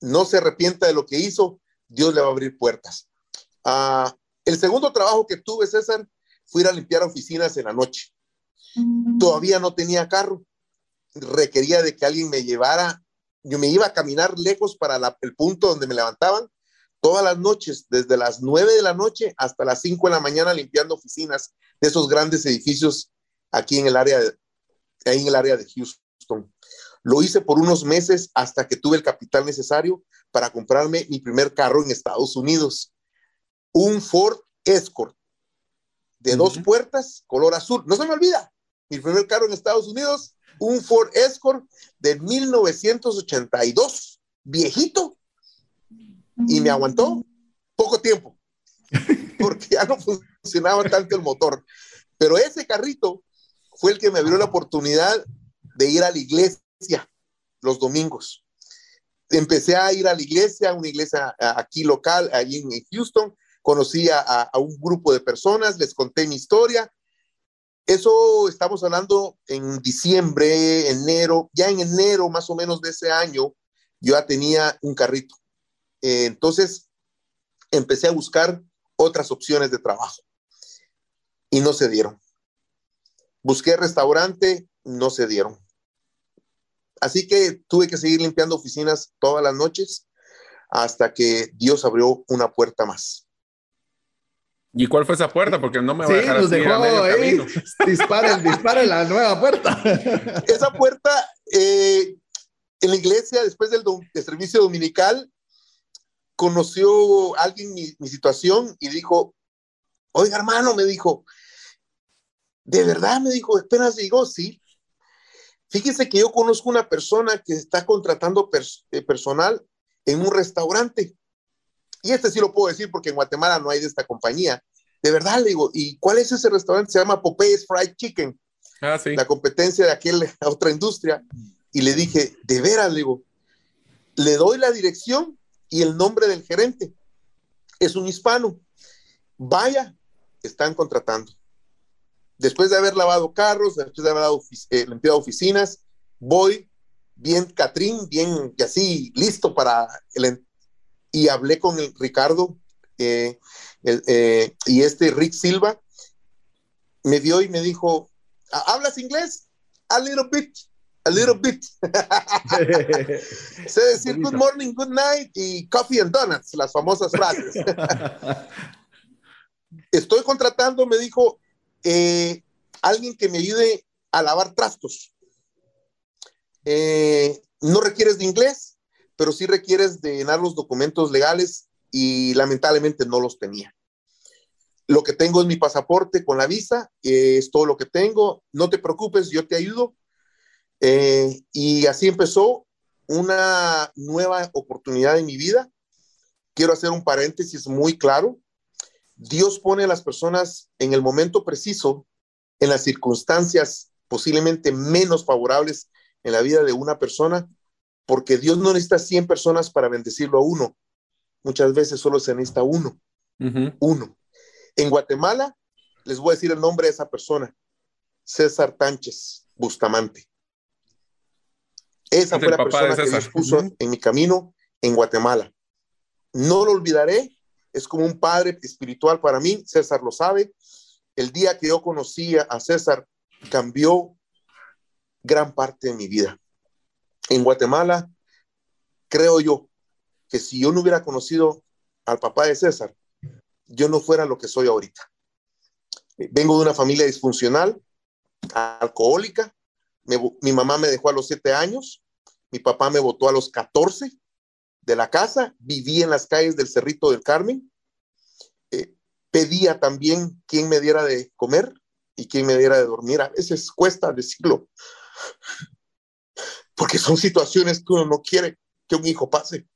S4: no se arrepienta de lo que hizo, Dios le va a abrir puertas. Ah, el segundo trabajo que tuve, César, fue ir a limpiar oficinas en la noche. Mm. Todavía no tenía carro, requería de que alguien me llevara, yo me iba a caminar lejos para el punto donde me levantaban todas las noches, desde las nueve de la noche hasta las cinco de la mañana, limpiando oficinas de esos grandes edificios aquí en el área de, ahí en el área de Houston. Lo hice por unos meses hasta que tuve el capital necesario para comprarme mi primer carro en Estados Unidos. Un Ford Escort de dos puertas, color azul. No se me olvida, mi primer carro en Estados Unidos, un Ford Escort de 1982, viejito, y me aguantó poco tiempo, porque ya no funcionaba tanto el motor. Pero ese carrito fue el que me abrió la oportunidad de ir a la iglesia los domingos. Empecé a ir a la iglesia, una iglesia aquí local, allí en Houston. Conocí a, un grupo de personas, les conté mi historia. Eso estamos hablando en diciembre, enero, ya en enero más o menos de ese año, yo ya tenía un carrito. Eh, entonces, empecé a buscar otras opciones de trabajo y no se dieron. Busqué restaurante, no se dieron. Así que tuve que seguir limpiando oficinas todas las noches hasta que Dios abrió una puerta más.
S3: ¿Y cuál fue esa puerta? Porque no me va
S1: a dejar nos dejó ahí. Dispara, la nueva puerta.
S4: Esa puerta, eh, en la iglesia, después del, servicio dominical, conoció alguien mi, mi, situación y dijo, oiga hermano, me dijo, ¿de verdad? Me dijo, apenas llegó, sí. Fíjese que yo conozco una persona que está contratando eh, personal en un restaurante. Y este sí lo puedo decir porque en Guatemala no hay de esta compañía. De verdad, le digo, ¿y cuál es ese restaurante? Se llama Popeyes Fried Chicken. Ah, sí. La competencia de aquella otra industria. Y le dije, de veras, le digo, le doy la dirección y el nombre del gerente. Es un hispano. Vaya, están contratando después de haber lavado carros, después de haber eh, limpiado oficinas, voy, bien Catrín, bien y así, listo para el... Y hablé con el Ricardo eh, eh, y este Rick Silva me vio y me dijo, ¿hablas inglés? A little bit, a little bit. sé decir good morning, good night y coffee and donuts, las famosas frases. Estoy contratando, me dijo, eh, alguien que me ayude a lavar trastos. Eh, no requieres de inglés, pero sí requieres de llenar los documentos legales y lamentablemente no los tenía. Lo que tengo es mi pasaporte con la visa, es todo lo que tengo. No te preocupes, yo te ayudo. Eh, y así empezó una nueva oportunidad en mi vida. Quiero hacer un paréntesis muy claro. Dios pone a las personas en el momento preciso, en las circunstancias posiblemente menos favorables en la vida de una persona, porque Dios no necesita 100 personas para bendecirlo a uno. Muchas veces solo se necesita uno. Uno. En Guatemala, les voy a decir el nombre de esa persona, César Tánchez Bustamante. Esa fue la persona que Dios puso en mi camino en Guatemala. No lo olvidaré, es como un padre espiritual para mí, César lo sabe. El día que yo conocí a César cambió gran parte de mi vida. En Guatemala, creo yo que si yo no hubiera conocido al papá de César, yo no fuera lo que soy ahorita. Vengo de una familia disfuncional, alcohólica. mi mamá me dejó a los siete años, mi papá me votó a los 14 de la casa, viví en las calles del Cerrito del Carmen, eh, pedía también quién me diera de comer y quién me diera de dormir. A veces cuesta decirlo, porque son situaciones que uno no quiere que un hijo pase.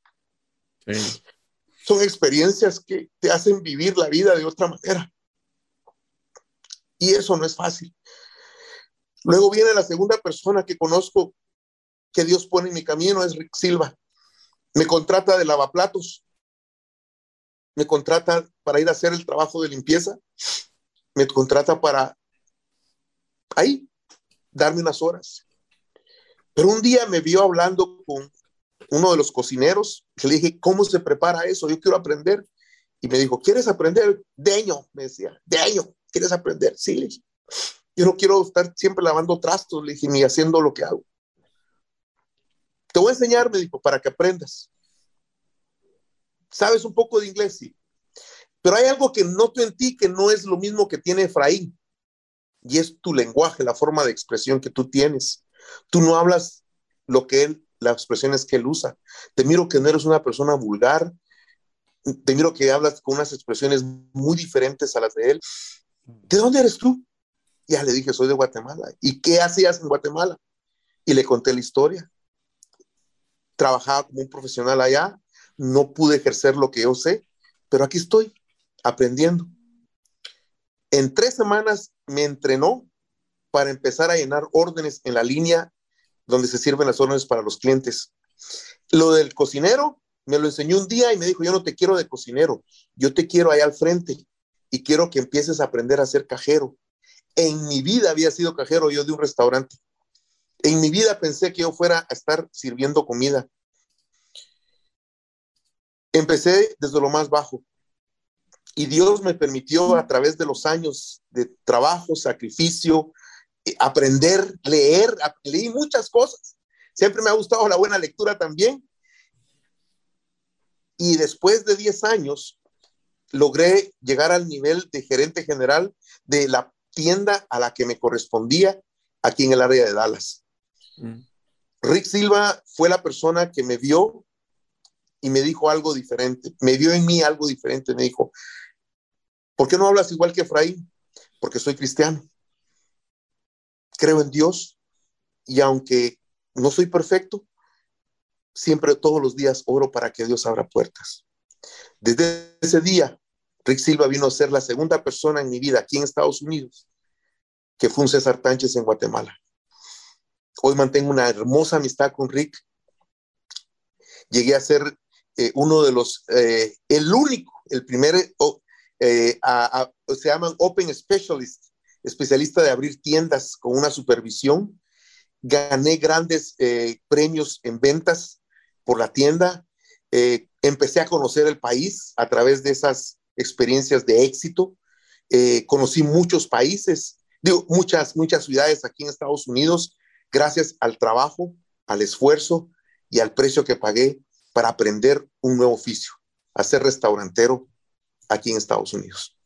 S4: Son experiencias que te hacen vivir la vida de otra manera. Y eso no es fácil. Luego viene la segunda persona que conozco que Dios pone en mi camino, es Rick Silva. Me contrata de lavaplatos. Me contrata para ir a hacer el trabajo de limpieza. Me contrata para ahí darme unas horas. Pero un día me vio hablando con uno de los cocineros, le dije, ¿cómo se prepara eso? Yo quiero aprender. Y me dijo, ¿quieres aprender? Deño, me decía, Deño, ¿quieres aprender? Sí, Yo no quiero estar siempre lavando trastos, le dije, ni haciendo lo que hago. Te voy a enseñar, me dijo, para que aprendas. ¿Sabes un poco de inglés? Sí. Pero hay algo que noto en ti que no es lo mismo que tiene Efraín. Y es tu lenguaje, la forma de expresión que tú tienes. Tú no hablas lo que él las expresiones que él usa. Te miro que no eres una persona vulgar, te miro que hablas con unas expresiones muy diferentes a las de él. ¿De dónde eres tú? Ya le dije, soy de Guatemala. ¿Y qué hacías en Guatemala? Y le conté la historia. Trabajaba como un profesional allá, no pude ejercer lo que yo sé, pero aquí estoy aprendiendo. En tres semanas me entrenó para empezar a llenar órdenes en la línea donde se sirven las órdenes para los clientes. Lo del cocinero, me lo enseñó un día y me dijo, yo no te quiero de cocinero, yo te quiero ahí al frente y quiero que empieces a aprender a ser cajero. En mi vida había sido cajero yo de un restaurante. En mi vida pensé que yo fuera a estar sirviendo comida. Empecé desde lo más bajo y Dios me permitió a través de los años de trabajo, sacrificio, aprender, leer, leí muchas cosas. Siempre me ha gustado la buena lectura también. Y después de 10 años, logré llegar al nivel de gerente general de la tienda a la que me correspondía aquí en el área de Dallas. Mm. Rick Silva fue la persona que me vio y me dijo algo diferente. Me vio en mí algo diferente. Me dijo, ¿por qué no hablas igual que Efraín? Porque soy cristiano creo en Dios y aunque no soy perfecto, siempre todos los días oro para que Dios abra puertas. Desde ese día, Rick Silva vino a ser la segunda persona en mi vida aquí en Estados Unidos que fue un César Tánchez en Guatemala. Hoy mantengo una hermosa amistad con Rick. Llegué a ser eh, uno de los, eh, el único, el primer, eh, se llaman Open Specialist especialista de abrir tiendas con una supervisión. Gané grandes eh, premios en ventas por la tienda, eh, empecé a conocer el país a través de esas experiencias de éxito, eh, conocí muchos países, digo, muchas, muchas ciudades aquí en Estados Unidos, gracias al trabajo, al esfuerzo y al precio que pagué para aprender un nuevo oficio, a ser restaurantero aquí en Estados Unidos.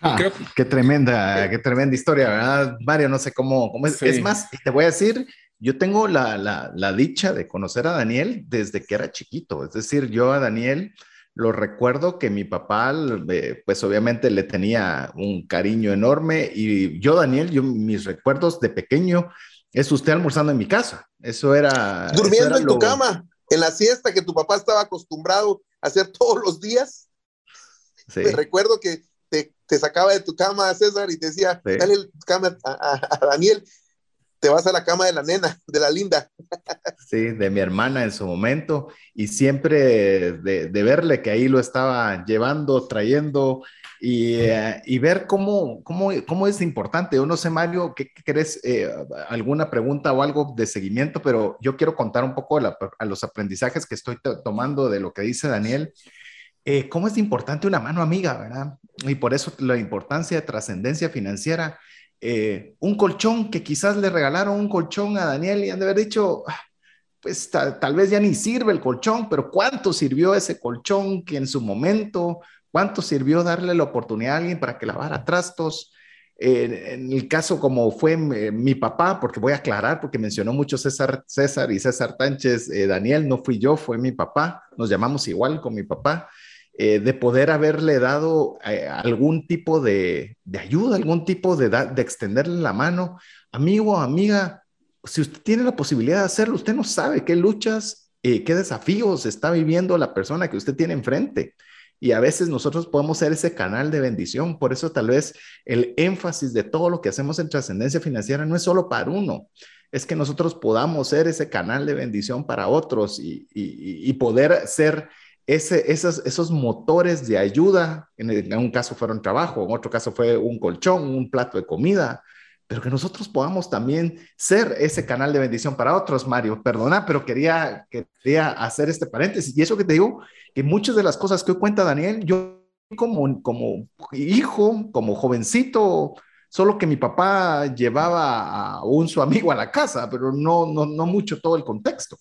S1: Ah, qué tremenda, qué tremenda historia, ¿verdad, Mario? No sé cómo, cómo es. Es más, te voy a decir, yo tengo la, la, la, dicha de conocer a Daniel desde que era chiquito. Es decir, yo a Daniel lo recuerdo que mi papá, eh, pues obviamente le tenía un cariño enorme y yo, Daniel, yo mis recuerdos de pequeño es usted almorzando en mi casa. Eso era...
S4: Durmiendo en tu cama, en la siesta que tu papá estaba acostumbrado a hacer todos los días. Sí. Me recuerdo que te, te, sacaba de tu cama, César, y te decía, dale cama a, a Daniel, te vas a la cama de la nena, de la linda.
S1: Sí, de mi hermana en su momento, y siempre de, verle que ahí lo estaba llevando, trayendo, y, eh, y ver cómo, cómo, cómo, es importante. Yo no sé, Mario, ¿qué, crees? Eh, ¿Alguna pregunta o algo de seguimiento? Pero yo quiero contar un poco a los aprendizajes que estoy tomando de lo que dice Daniel. Eh, ¿Cómo es importante una mano amiga, verdad? Y por eso la importancia de trascendencia financiera un colchón que quizás le regalaron un colchón a Daniel y han de haber dicho, ah, pues tal vez ya ni sirve el colchón, pero ¿cuánto sirvió ese colchón que en su momento, cuánto sirvió darle la oportunidad a alguien para que lavara trastos? en el caso como fue eh, mi papá, porque voy a aclarar, porque mencionó mucho César, César y César Tánchez, eh, Daniel, no fui yo, fue mi papá, nos llamamos igual con mi papá. Eh, de poder haberle dado algún tipo de, ayuda, algún tipo de, de extenderle la mano. Amigo, amiga, si usted tiene la posibilidad de hacerlo, usted no sabe qué luchas, qué desafíos está viviendo la persona que usted tiene enfrente. Y a veces nosotros podemos ser ese canal de bendición. Por eso tal vez el énfasis de todo lo que hacemos en trascendencia financiera no es solo para uno, es que nosotros podamos ser ese canal de bendición para otros y, poder ser ese, esos, esos motores de ayuda, en, un caso fueron trabajo, en otro caso fue un colchón, un plato de comida, pero que nosotros podamos también ser ese canal de bendición para otros, Mario. Perdona, pero quería, quería hacer este paréntesis. Y eso que te digo, que muchas de las cosas que hoy cuenta Daniel, yo como, como hijo, como jovencito, solo que mi papá llevaba a un su amigo a la casa, pero no, no, no mucho todo el contexto.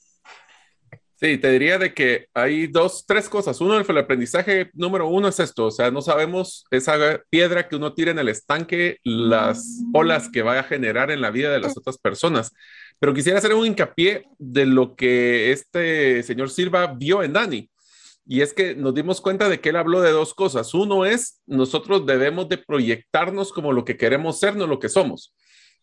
S3: Sí, te diría de que hay dos, tres cosas. Uno, el aprendizaje número uno es esto, o sea, no sabemos esa piedra que uno tira en el estanque, las olas que va a generar en la vida de las otras personas. Pero quisiera hacer un hincapié de lo que este señor Silva vio en Dani. Y es que nos dimos cuenta de que él habló de dos cosas. Uno es, nosotros debemos de proyectarnos como lo que queremos ser, no lo que somos.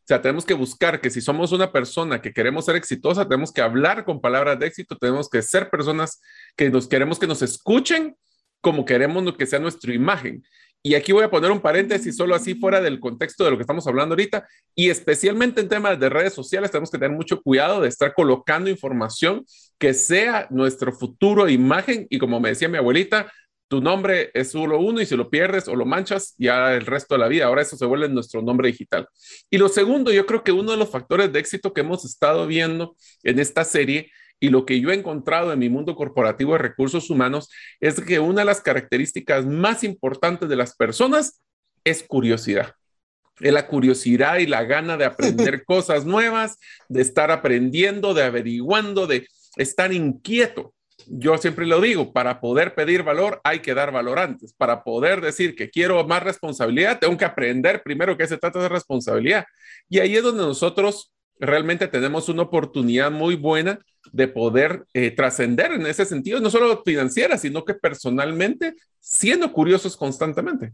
S3: O sea, tenemos que buscar que si somos una persona que queremos ser exitosa, tenemos que hablar con palabras de éxito, tenemos que ser personas que nos queremos que nos escuchen como queremos que sea nuestra imagen. Y aquí voy a poner un paréntesis solo así fuera del contexto de lo que estamos hablando ahorita y especialmente en temas de redes sociales tenemos que tener mucho cuidado de estar colocando información que sea nuestro futuro imagen y como me decía mi abuelita, tu nombre es solo uno y si lo pierdes o lo manchas, ya el resto de la vida. Ahora eso se vuelve nuestro nombre digital. Y lo segundo, yo creo que uno de los factores de éxito que hemos estado viendo en esta serie y lo que yo he encontrado en mi mundo corporativo de recursos humanos es que una de las características más importantes de las personas es curiosidad. Es la curiosidad y la gana de aprender cosas nuevas, de estar aprendiendo, de averiguando, de estar inquieto yo siempre lo digo, para poder pedir valor hay que dar valor antes. Para poder decir que quiero más responsabilidad, tengo que aprender primero que se trata de responsabilidad. Y ahí es donde nosotros realmente tenemos una oportunidad muy buena de poder eh, trascender en ese sentido, no solo financiera, sino que personalmente, siendo curiosos constantemente.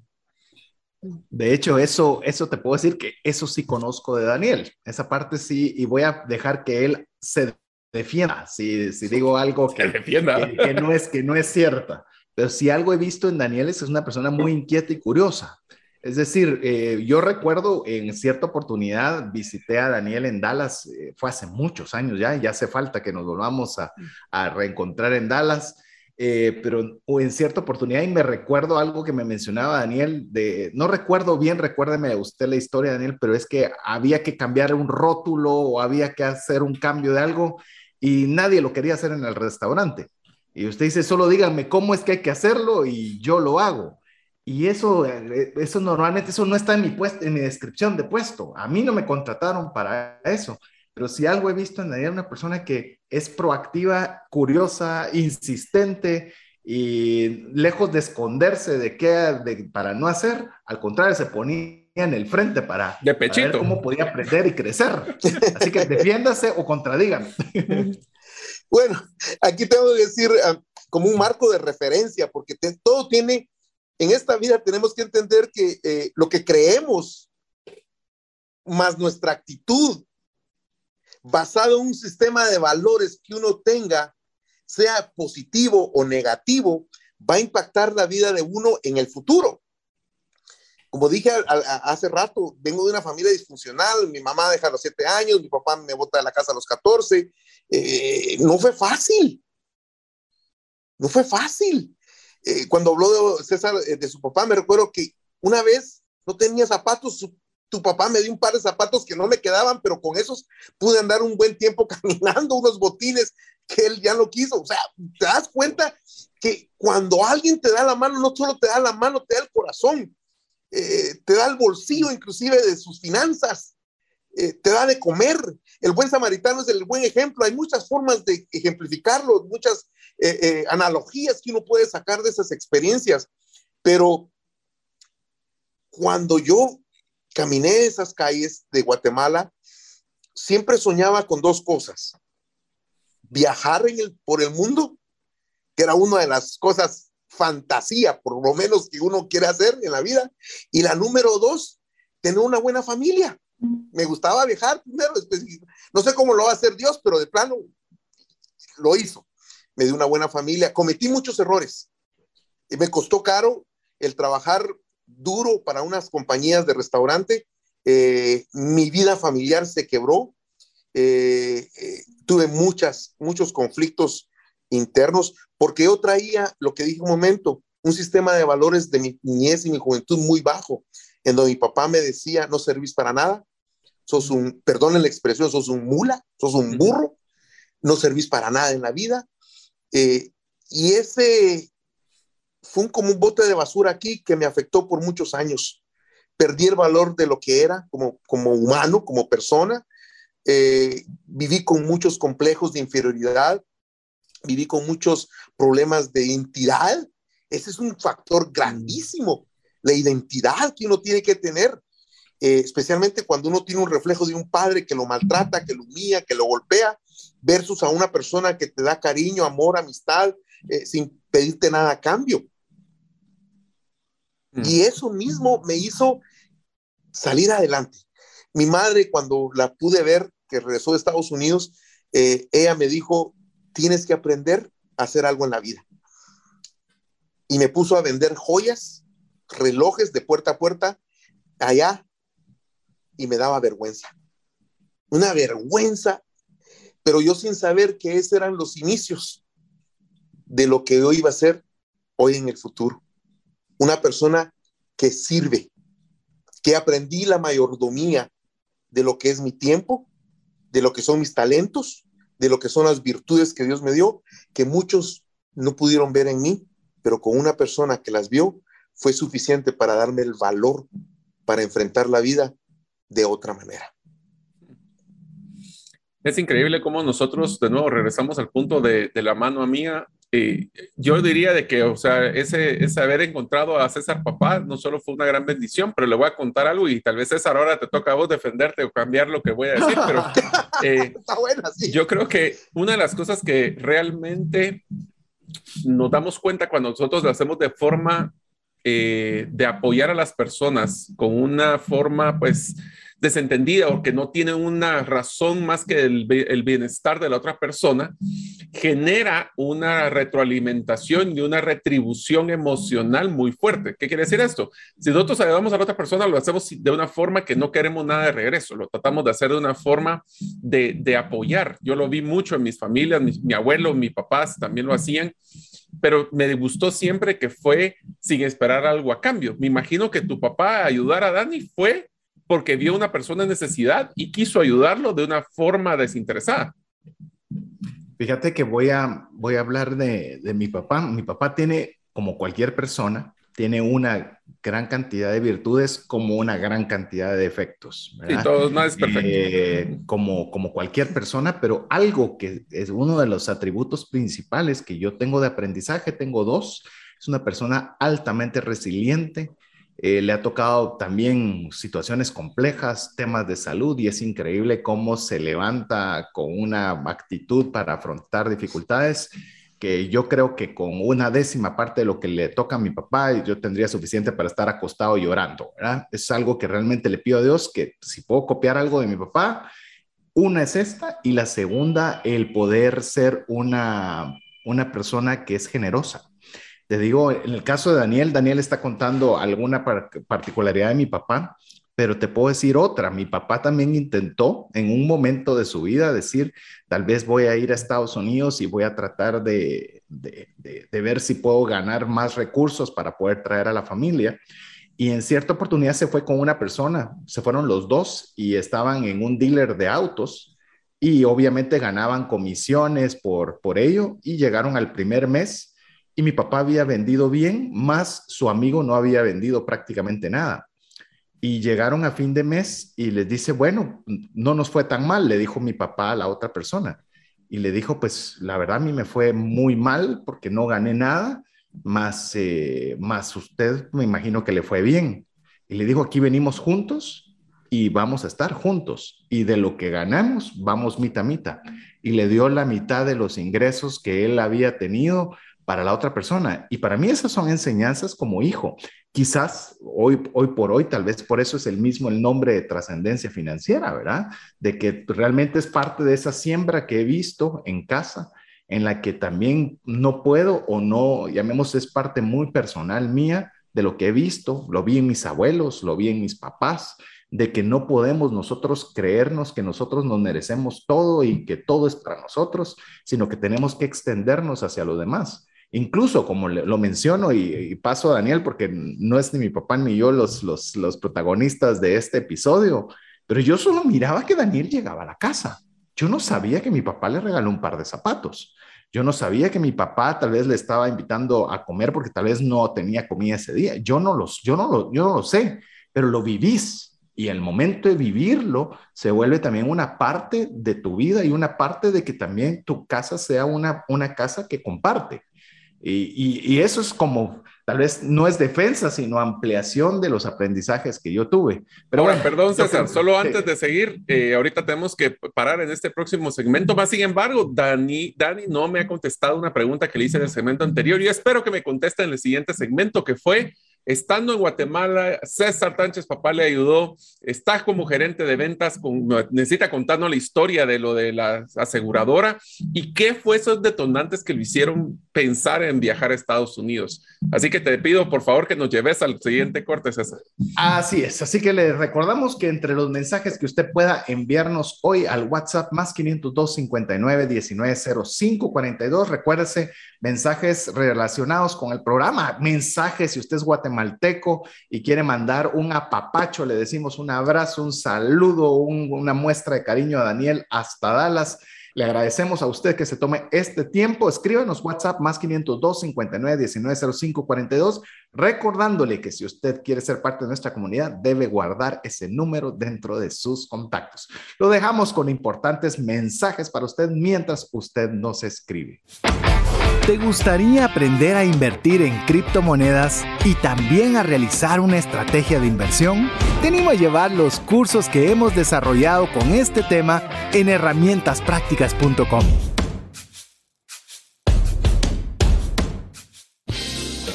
S1: De hecho, eso, eso te puedo decir que eso sí conozco de Daniel. Esa parte sí, y voy a dejar que él se defienda si, si digo algo que, que, no es, que no es cierta. Pero si algo he visto en Daniel es una persona muy inquieta y curiosa. Es decir, eh, yo recuerdo en cierta oportunidad visité a Daniel en Dallas, eh, fue hace muchos años ya, ya hace falta que nos volvamos a, a reencontrar en Dallas. eh, pero en cierta oportunidad, y me recuerdo algo que me mencionaba Daniel, de, no recuerdo bien, recuérdeme usted la historia, Daniel, pero es que había que cambiar un rótulo o había que hacer un cambio de algo y nadie lo quería hacer en el restaurante. Y usted dice, solo díganme cómo es que hay que hacerlo y yo lo hago. Y eso, eh, eso normalmente, eso no está en mi, puesto, en mi descripción de puesto. A mí no me contrataron para eso. Pero si algo he visto en Daniel, una persona que es proactiva, curiosa, insistente y lejos de esconderse de qué para no hacer, al contrario, se ponía en el frente para,
S3: de ver
S1: cómo podía aprender y crecer. Así que defiéndase o contradígame.
S4: Bueno, aquí tengo que decir ah, como un marco de referencia, porque todo tiene, en esta vida tenemos que entender que eh, lo que creemos más nuestra actitud basado en un sistema de valores que uno tenga, sea positivo o negativo, va a impactar la vida de uno en el futuro. Como dije hace rato, vengo de una familia disfuncional, mi mamá deja a los siete años, mi papá me bota de la casa a los 14, eh, no fue fácil, no fue fácil. Eh, cuando habló de César eh, de su papá, me recuerdo que una vez no tenía zapatos, tu papá me dio un par de zapatos que no me quedaban, pero con esos pude andar un buen tiempo caminando, unos botines que él ya no quiso. O sea, te das cuenta que cuando alguien te da la mano, no solo te da la mano, te da el corazón, eh, te da el bolsillo inclusive de sus finanzas, eh, te da de comer. El buen samaritano es el buen ejemplo. Hay muchas formas de ejemplificarlo, muchas eh, analogías que uno puede sacar de esas experiencias, pero cuando yo caminé esas calles de Guatemala, siempre soñaba con dos cosas. Viajar por el mundo, que era una de las cosas fantasía, por lo menos que uno quiere hacer en la vida. Y la número dos, tener una buena familia. Me gustaba viajar primero, no sé cómo lo va a hacer Dios, pero de plano lo hizo. Me dio una buena familia. Cometí muchos errores y me costó caro el trabajar duro para unas compañías de restaurante. Eh, mi vida familiar se quebró. Eh, eh, tuve muchas, muchos conflictos internos porque yo traía, lo que dije un momento, un sistema de valores de mi niñez y mi juventud muy bajo, en donde mi papá me decía, no servís para nada, sos un, perdonen la expresión, sos un mula, sos un burro, no servís para nada en la vida. y ese, fue como un bote de basura aquí que me afectó por muchos años. Perdí el valor de lo que era como, como humano, como persona. Eh, viví con muchos complejos de inferioridad, viví con muchos problemas de identidad. Ese es un factor grandísimo, la identidad que uno tiene que tener, eh, especialmente cuando uno tiene un reflejo de un padre que lo maltrata, que lo humilla, que lo golpea, versus a una persona que te da cariño, amor, amistad, eh, sin pedirte nada a cambio. Mm. Y eso mismo me hizo salir adelante. Mi madre, cuando la pude ver, que regresó de Estados Unidos, eh, ella me dijo, tienes que aprender a hacer algo en la vida. Y me puso a vender joyas, relojes de puerta a puerta allá y me daba vergüenza. Una vergüenza, pero yo sin saber que esos eran los inicios de lo que yo iba a ser hoy en el futuro una persona que sirve, que aprendí la mayordomía de lo que es mi tiempo, de lo que son mis talentos, de lo que son las virtudes que Dios me dio, que muchos no pudieron ver en mí, pero con una persona que las vio fue suficiente para darme el valor para enfrentar la vida de otra manera.
S3: Es increíble cómo nosotros de nuevo regresamos al punto de, de la mano a mía yo diría de que, o sea, ese, ese, haber encontrado a César Papá no solo fue una gran bendición, pero le voy a contar algo y tal vez César ahora te toca a vos defenderte o cambiar lo que voy a decir, pero eh, yo creo que una de las cosas que realmente nos damos cuenta cuando nosotros lo hacemos de forma eh, de apoyar a las personas con una forma, pues, desentendida o que no tiene una razón más que el, el, bienestar de la otra persona, genera una retroalimentación y una retribución emocional muy fuerte. ¿Qué quiere decir esto? Si nosotros ayudamos a la otra persona, lo hacemos de una forma que no queremos nada de regreso, lo tratamos de hacer de una forma de, de apoyar. Yo lo vi mucho en mis familias, mi, mi abuelo, mis papás también lo hacían pero me gustó siempre que fue sin esperar algo a cambio. Me imagino que tu papá ayudar a Dani fue porque vio una persona en necesidad y quiso ayudarlo de una forma desinteresada.
S1: Fíjate que voy a, voy a hablar de, de mi papá. Mi papá tiene, como cualquier persona, tiene una gran cantidad de virtudes como una gran cantidad de defectos.
S3: Y todo no es perfecto.
S1: Eh, como, como cualquier persona, pero algo que es uno de los atributos principales que yo tengo de aprendizaje, tengo dos, es una persona altamente resiliente, eh, le ha tocado también situaciones complejas, temas de salud y es increíble cómo se levanta con una actitud para afrontar dificultades que yo creo que con una décima parte de lo que le toca a mi papá, yo tendría suficiente para estar acostado llorando. Es algo que realmente le pido a Dios que si puedo copiar algo de mi papá, una es esta y la segunda, el poder ser una, una persona que es generosa. Te digo, en el caso de Daniel, Daniel está contando alguna particularidad de mi papá pero te puedo decir otra, mi papá también intentó en un momento de su vida decir, tal vez voy a ir a Estados Unidos y voy a tratar de, de, de, ver si puedo ganar más recursos para poder traer a la familia. Y en cierta oportunidad se fue con una persona, se fueron los dos y estaban en un dealer de autos y obviamente ganaban comisiones por, por ello y llegaron al primer mes y mi papá había vendido bien, más su amigo no había vendido prácticamente nada y llegaron a fin de mes y les dice, bueno, no nos fue tan mal, le dijo mi papá a la otra persona. Y le dijo, pues la verdad a mí me fue muy mal porque no gané nada, más, eh, más usted me imagino que le fue bien. Y le dijo, aquí venimos juntos y vamos a estar juntos. Y de lo que ganamos, vamos mitad mitad. Y le dio la mitad de los ingresos que él había tenido para la otra persona. Y para mí esas son enseñanzas como hijo. Quizás hoy, hoy por hoy, tal vez por eso es el mismo el nombre de trascendencia financiera, ¿verdad? De que realmente es parte de esa siembra que he visto en casa, en la que también no puedo o no, llamemos, es parte muy personal mía de lo que he visto, lo vi en mis abuelos, lo vi en mis papás, de que no podemos nosotros creernos que nosotros nos merecemos todo y que todo es para nosotros, sino que tenemos que extendernos hacia los demás. Incluso, como lo menciono y, paso a Daniel, porque no es ni mi papá ni yo los, los, protagonistas de este episodio, pero yo solo miraba que Daniel llegaba a la casa. Yo no sabía que mi papá le regaló un par de zapatos. Yo no sabía que mi papá tal vez le estaba invitando a comer porque tal vez no tenía comida ese día. Yo no, los, yo no, lo, yo no lo sé, pero lo vivís. Y el momento de vivirlo se vuelve también una parte de tu vida y una parte de que también tu casa sea una, una casa que comparte. Y, eso es como, tal vez no es defensa, sino ampliación de los aprendizajes que yo tuve.
S3: Pero bueno, perdón César, solo antes de seguir, eh, ahorita tenemos que parar en este próximo segmento. Más sin embargo, Dani, Dani no me ha contestado una pregunta que le hice en el segmento anterior y espero que me conteste en el siguiente segmento, que fue Estando en Guatemala, César Tánchez Papá le ayudó, está como gerente de ventas, necesita contarnos la historia de lo de la aseguradora y qué fue esos detonantes que lo hicieron pensar en viajar a Estados Unidos. Así que te pido por favor que nos lleves al siguiente corte, César.
S1: Así es, así que le recordamos que entre los mensajes que usted pueda enviarnos hoy al WhatsApp más 502 59 19 05 42, recuérdese mensajes relacionados con el programa, mensajes si usted es guatemalteco y quiere mandar un apapacho, le decimos un abrazo, un saludo, una muestra de cariño a Daniel hasta Dallas. Le agradecemos a usted que se tome este tiempo. Escríbanos WhatsApp más 502 59 19 05 42, recordándole que si usted quiere ser parte de nuestra comunidad, debe guardar ese número dentro de sus contactos. Lo dejamos con importantes mensajes para usted mientras usted nos escribe.
S5: ¿Te gustaría aprender a invertir en criptomonedas y también a realizar una estrategia de inversión? Te animo a llevar los cursos que hemos desarrollado con este tema en herramientasprácticas.com.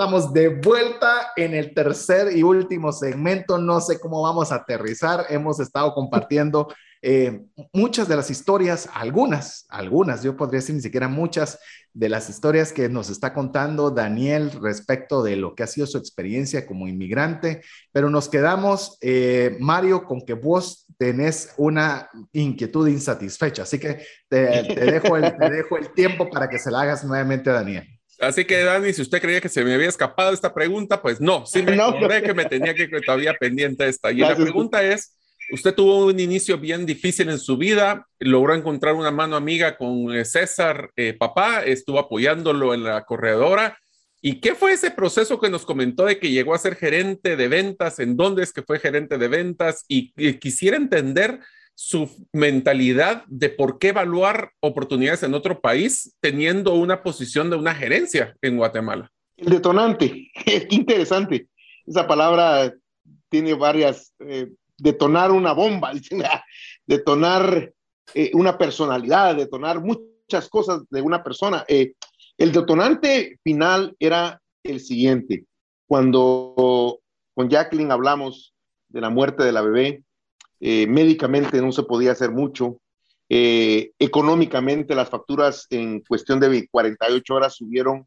S1: Estamos de vuelta en el tercer y último segmento. No sé cómo vamos a aterrizar. Hemos estado compartiendo eh, muchas de las historias, algunas, algunas, yo podría decir ni siquiera muchas de las historias que nos está contando Daniel respecto de lo que ha sido su experiencia como inmigrante, pero nos quedamos, eh, Mario, con que vos tenés una inquietud insatisfecha. Así que te, dejo, el, te dejo el tiempo para que se la hagas nuevamente a Daniel.
S3: Así que, Dani, si usted creía que se me había escapado esta pregunta, pues no, sí me no, que me tenía que todavía pendiente esta. Y la pregunta es, usted tuvo un inicio bien difícil en su vida, logró encontrar una mano amiga con eh, César, eh, papá, estuvo apoyándolo en la corredora. ¿Y qué fue ese proceso que nos comentó de que llegó a ser gerente de ventas? ¿En dónde es que fue gerente de ventas? y quisiera entender su mentalidad de por qué evaluar oportunidades en otro país teniendo una posición de una gerencia en Guatemala.
S4: El detonante, qué interesante. Esa palabra tiene varias, eh, detonar una bomba, detonar eh, una personalidad, detonar muchas cosas de una persona. Eh, el detonante final era el siguiente. Cuando con Jacqueline hablamos de la muerte de la bebé, eh, médicamente no se podía hacer mucho, eh, económicamente las facturas en cuestión de 48 horas subieron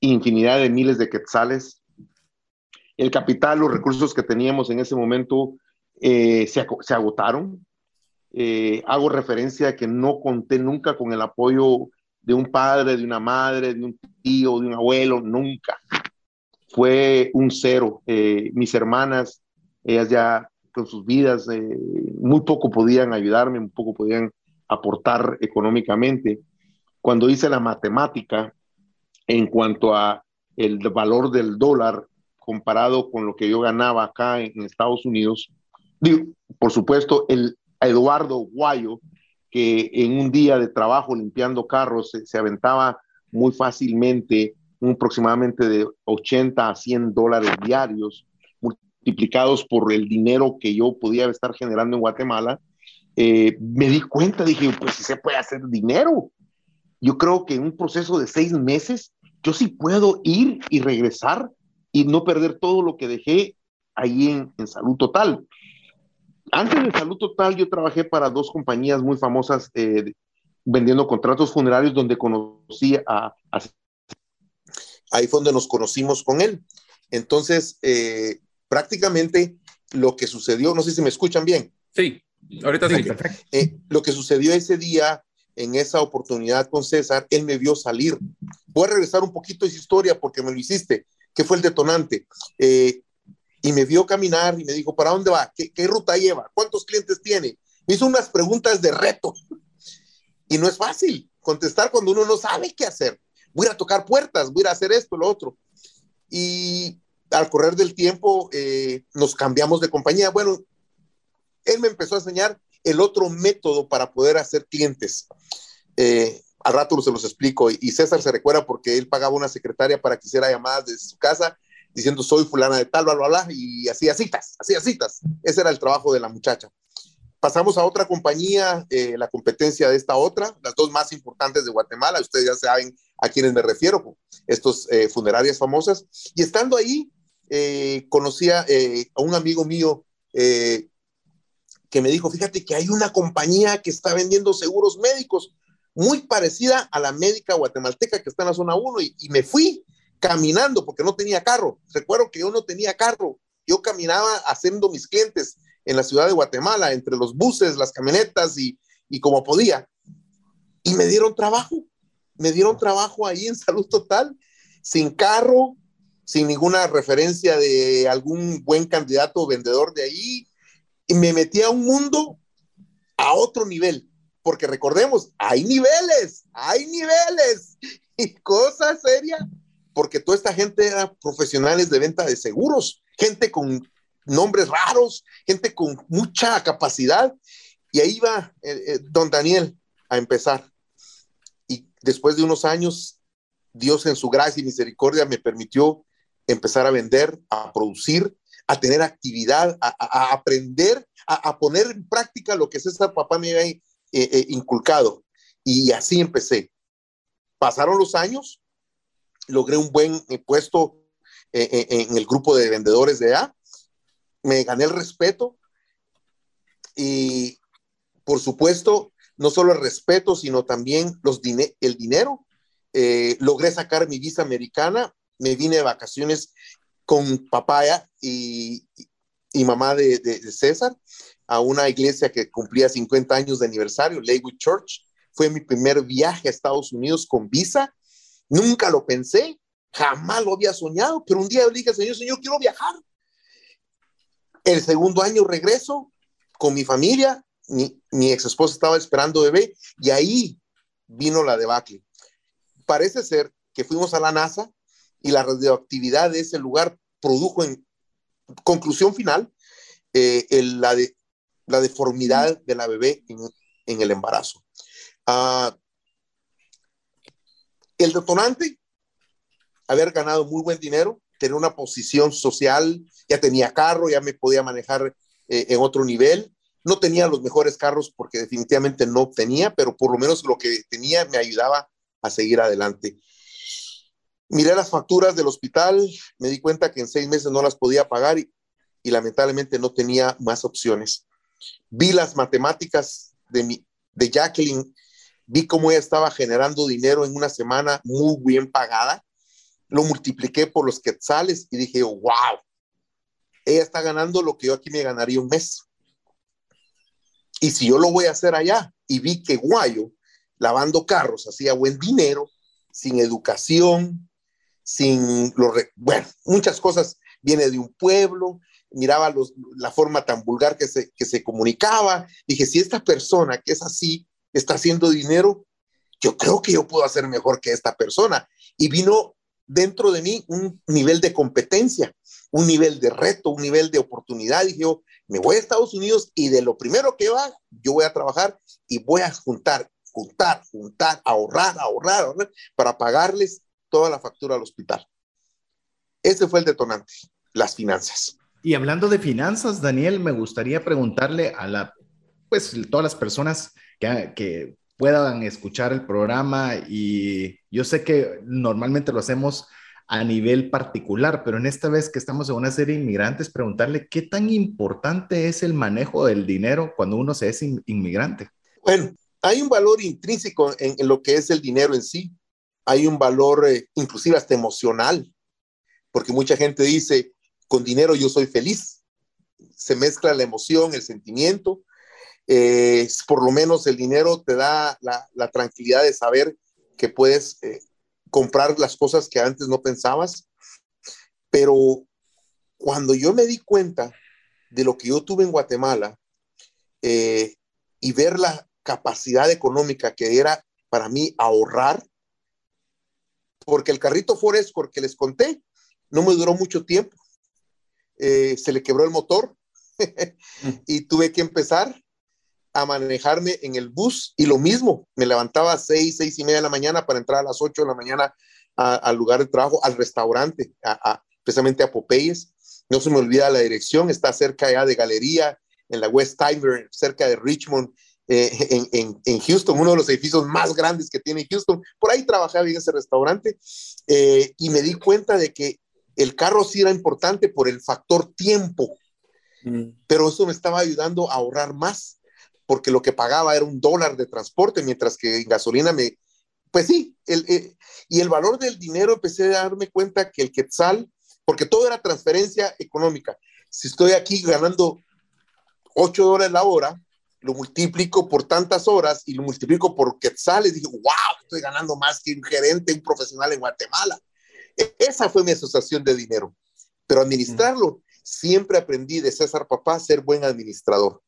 S4: infinidad de miles de quetzales. El capital, los recursos que teníamos en ese momento eh, se, se, agotaron. hago referencia a que no conté nunca con el apoyo de un padre, de una madre, de un tío, de un abuelo, nunca. Fue un cero. mis hermanas, ellas ya con sus vidas, eh, muy poco podían ayudarme, muy poco podían aportar económicamente. Cuando hice la matemática en cuanto a el valor del dólar comparado con lo que yo ganaba acá en, Estados Unidos, digo, por supuesto, el Eduardo Guayo, que en un día de trabajo limpiando carros se, se aventaba muy fácilmente un aproximadamente de 80 a 100 dólares diarios, multiplicados por el dinero que yo podía estar generando en Guatemala, eh, me di cuenta, dije, pues si se puede hacer dinero. Yo creo que en un proceso de seis meses, yo sí puedo ir y regresar y no perder todo lo que dejé ahí en, Salud Total. Antes de Salud Total, yo trabajé para dos compañías muy famosas eh, vendiendo contratos funerarios donde conocí a, a, Ahí fue donde nos conocimos con él. Entonces, eh, prácticamente lo que sucedió, no sé si me escuchan bien.
S3: Sí, ahorita sí.
S4: Eh, lo que sucedió ese día, en esa oportunidad con César, él me vio salir. Voy a regresar un poquito a esa historia porque me lo hiciste. ¿Qué fue el detonante? Eh, y me vio caminar y me dijo, ¿para dónde va? ¿Qué, ¿Qué, ruta lleva? ¿Cuántos clientes tiene? Me hizo unas preguntas de reto. Y no es fácil contestar cuando uno no sabe qué hacer. Voy a tocar puertas, voy a hacer esto, lo otro. Y al correr del tiempo eh, nos cambiamos de compañía. Bueno, él me empezó a enseñar el otro método para poder hacer clientes. Eh, al rato se los explico. Y César se recuerda porque él pagaba una secretaria para que hiciera llamadas desde su casa diciendo soy fulana de tal, bla, bla, bla, y hacía citas, hacía citas. Ese era el trabajo de la muchacha. Pasamos a otra compañía, eh, la competencia de esta otra, las dos más importantes de Guatemala, ustedes ya saben a quiénes me refiero, estos funerarias famosas. Y estando ahí, eh, conocía eh, a un amigo mío eh, que me dijo, fíjate que hay una compañía que está vendiendo seguros médicos muy parecida a la médica guatemalteca que está en la zona 1 y, y me fui caminando porque no tenía carro. Recuerdo que yo no tenía carro. Yo caminaba haciendo mis clientes en la ciudad de Guatemala, entre los buses, las camionetas y, y como podía. Y me dieron trabajo. Me dieron trabajo ahí en Salud Total, sin carro, sin ninguna referencia de algún buen candidato o vendedor de ahí, y me metí a un mundo a otro nivel, porque recordemos, hay niveles, hay niveles, y cosa seria, porque toda esta gente era profesionales de venta de seguros, gente con nombres raros, gente con mucha capacidad. Y ahí va eh, eh, don Daniel a empezar. Y después de unos años, Dios en su gracia y misericordia me permitió empezar a vender, a producir, a tener actividad, a, aprender, a, poner en práctica lo que César Papá me había eh, inculcado. Y así empecé. Pasaron los años, logré un buen puesto en el grupo de vendedores de A me gané el respeto y por supuesto, no solo el respeto, sino también los el dinero. Eh, logré sacar mi visa americana, me vine de vacaciones con papá y, y mamá de, César a una iglesia que cumplía 50 años de aniversario, Lakewood Church. Fue mi primer viaje a Estados Unidos con visa. Nunca lo pensé, jamás lo había soñado, pero un día le dije, Señor, Señor, quiero viajar. El segundo año regreso con mi familia, mi, mi ex esposa estaba esperando bebé y ahí vino la debacle. Parece ser que fuimos a la NASA y la radioactividad de ese lugar produjo en conclusión final eh, la, de, la deformidad de la bebé en, el embarazo. Ah, el detonante, haber ganado muy buen dinero, tener una posición social, ya tenía carro, ya me podía manejar eh, en otro nivel. No tenía los mejores carros porque definitivamente no tenía, pero por lo menos lo que tenía me ayudaba a seguir adelante. Miré las facturas del hospital, me di cuenta que en seis meses no las podía pagar y, y lamentablemente no tenía más opciones. Vi las matemáticas de, mi, de Jacqueline, vi cómo ella estaba generando dinero en una semana muy bien pagada lo multipliqué por los quetzales y dije, wow, ella está ganando lo que yo aquí me ganaría un mes. Y si yo lo voy a hacer allá, y vi que Guayo, lavando carros, hacía buen dinero, sin educación, sin lo bueno, muchas cosas, viene de un pueblo, miraba los, la forma tan vulgar que se, que se comunicaba, dije, si esta persona que es así está haciendo dinero, yo creo que yo puedo hacer mejor que esta persona. Y vino dentro de mí un nivel de competencia, un nivel de reto, un nivel de oportunidad. Y yo me voy a Estados Unidos y de lo primero que va, yo voy a trabajar y voy a juntar, juntar, juntar, ahorrar, ahorrar para pagarles toda la factura al hospital. Ese fue el detonante, las finanzas.
S1: Y hablando de finanzas, Daniel, me gustaría preguntarle a la, pues, todas las personas que, que puedan escuchar el programa y yo sé que normalmente lo hacemos a nivel particular, pero en esta vez que estamos en una serie de inmigrantes, preguntarle qué tan importante es el manejo del dinero cuando uno se es inmigrante.
S4: Bueno, hay un valor intrínseco en, lo que es el dinero en sí. Hay un valor eh, inclusive hasta emocional, porque mucha gente dice, con dinero yo soy feliz. Se mezcla la emoción, el sentimiento, eh, por lo menos el dinero te da la, tranquilidad de saber que puedes eh, comprar las cosas que antes no pensabas. Pero cuando yo me di cuenta de lo que yo tuve en Guatemala eh, y ver la capacidad económica que era para mí ahorrar, porque el carrito Ford Escort que les conté no me duró mucho tiempo. se le quebró el motor y tuve que empezar a manejarme en el bus y lo mismo, me levantaba a seis, seis y media de la mañana para entrar a las ocho de la mañana al lugar de trabajo, al restaurante, a, precisamente a Popeyes. No se me olvida la dirección, está cerca ya de Galería, en la West Timer, cerca de Richmond, eh, en, en, Houston, uno de los edificios más grandes que tiene Houston. Por ahí trabajaba en ese restaurante eh, y me di cuenta de que el carro sí era importante por el factor tiempo, mm. pero eso me estaba ayudando a ahorrar más porque lo que pagaba era un dólar de transporte, mientras que en gasolina me, pues sí, el, eh, y el valor del dinero empecé a darme cuenta que el quetzal, porque todo era transferencia económica. Si estoy aquí ganando 8 dólares la hora, lo multiplico por tantas horas y lo multiplico por quetzales, digo, wow, estoy ganando más que un gerente, un profesional en Guatemala. E, esa fue mi asociación de dinero. Pero administrarlo, siempre aprendí de César Papá ser buen administrador.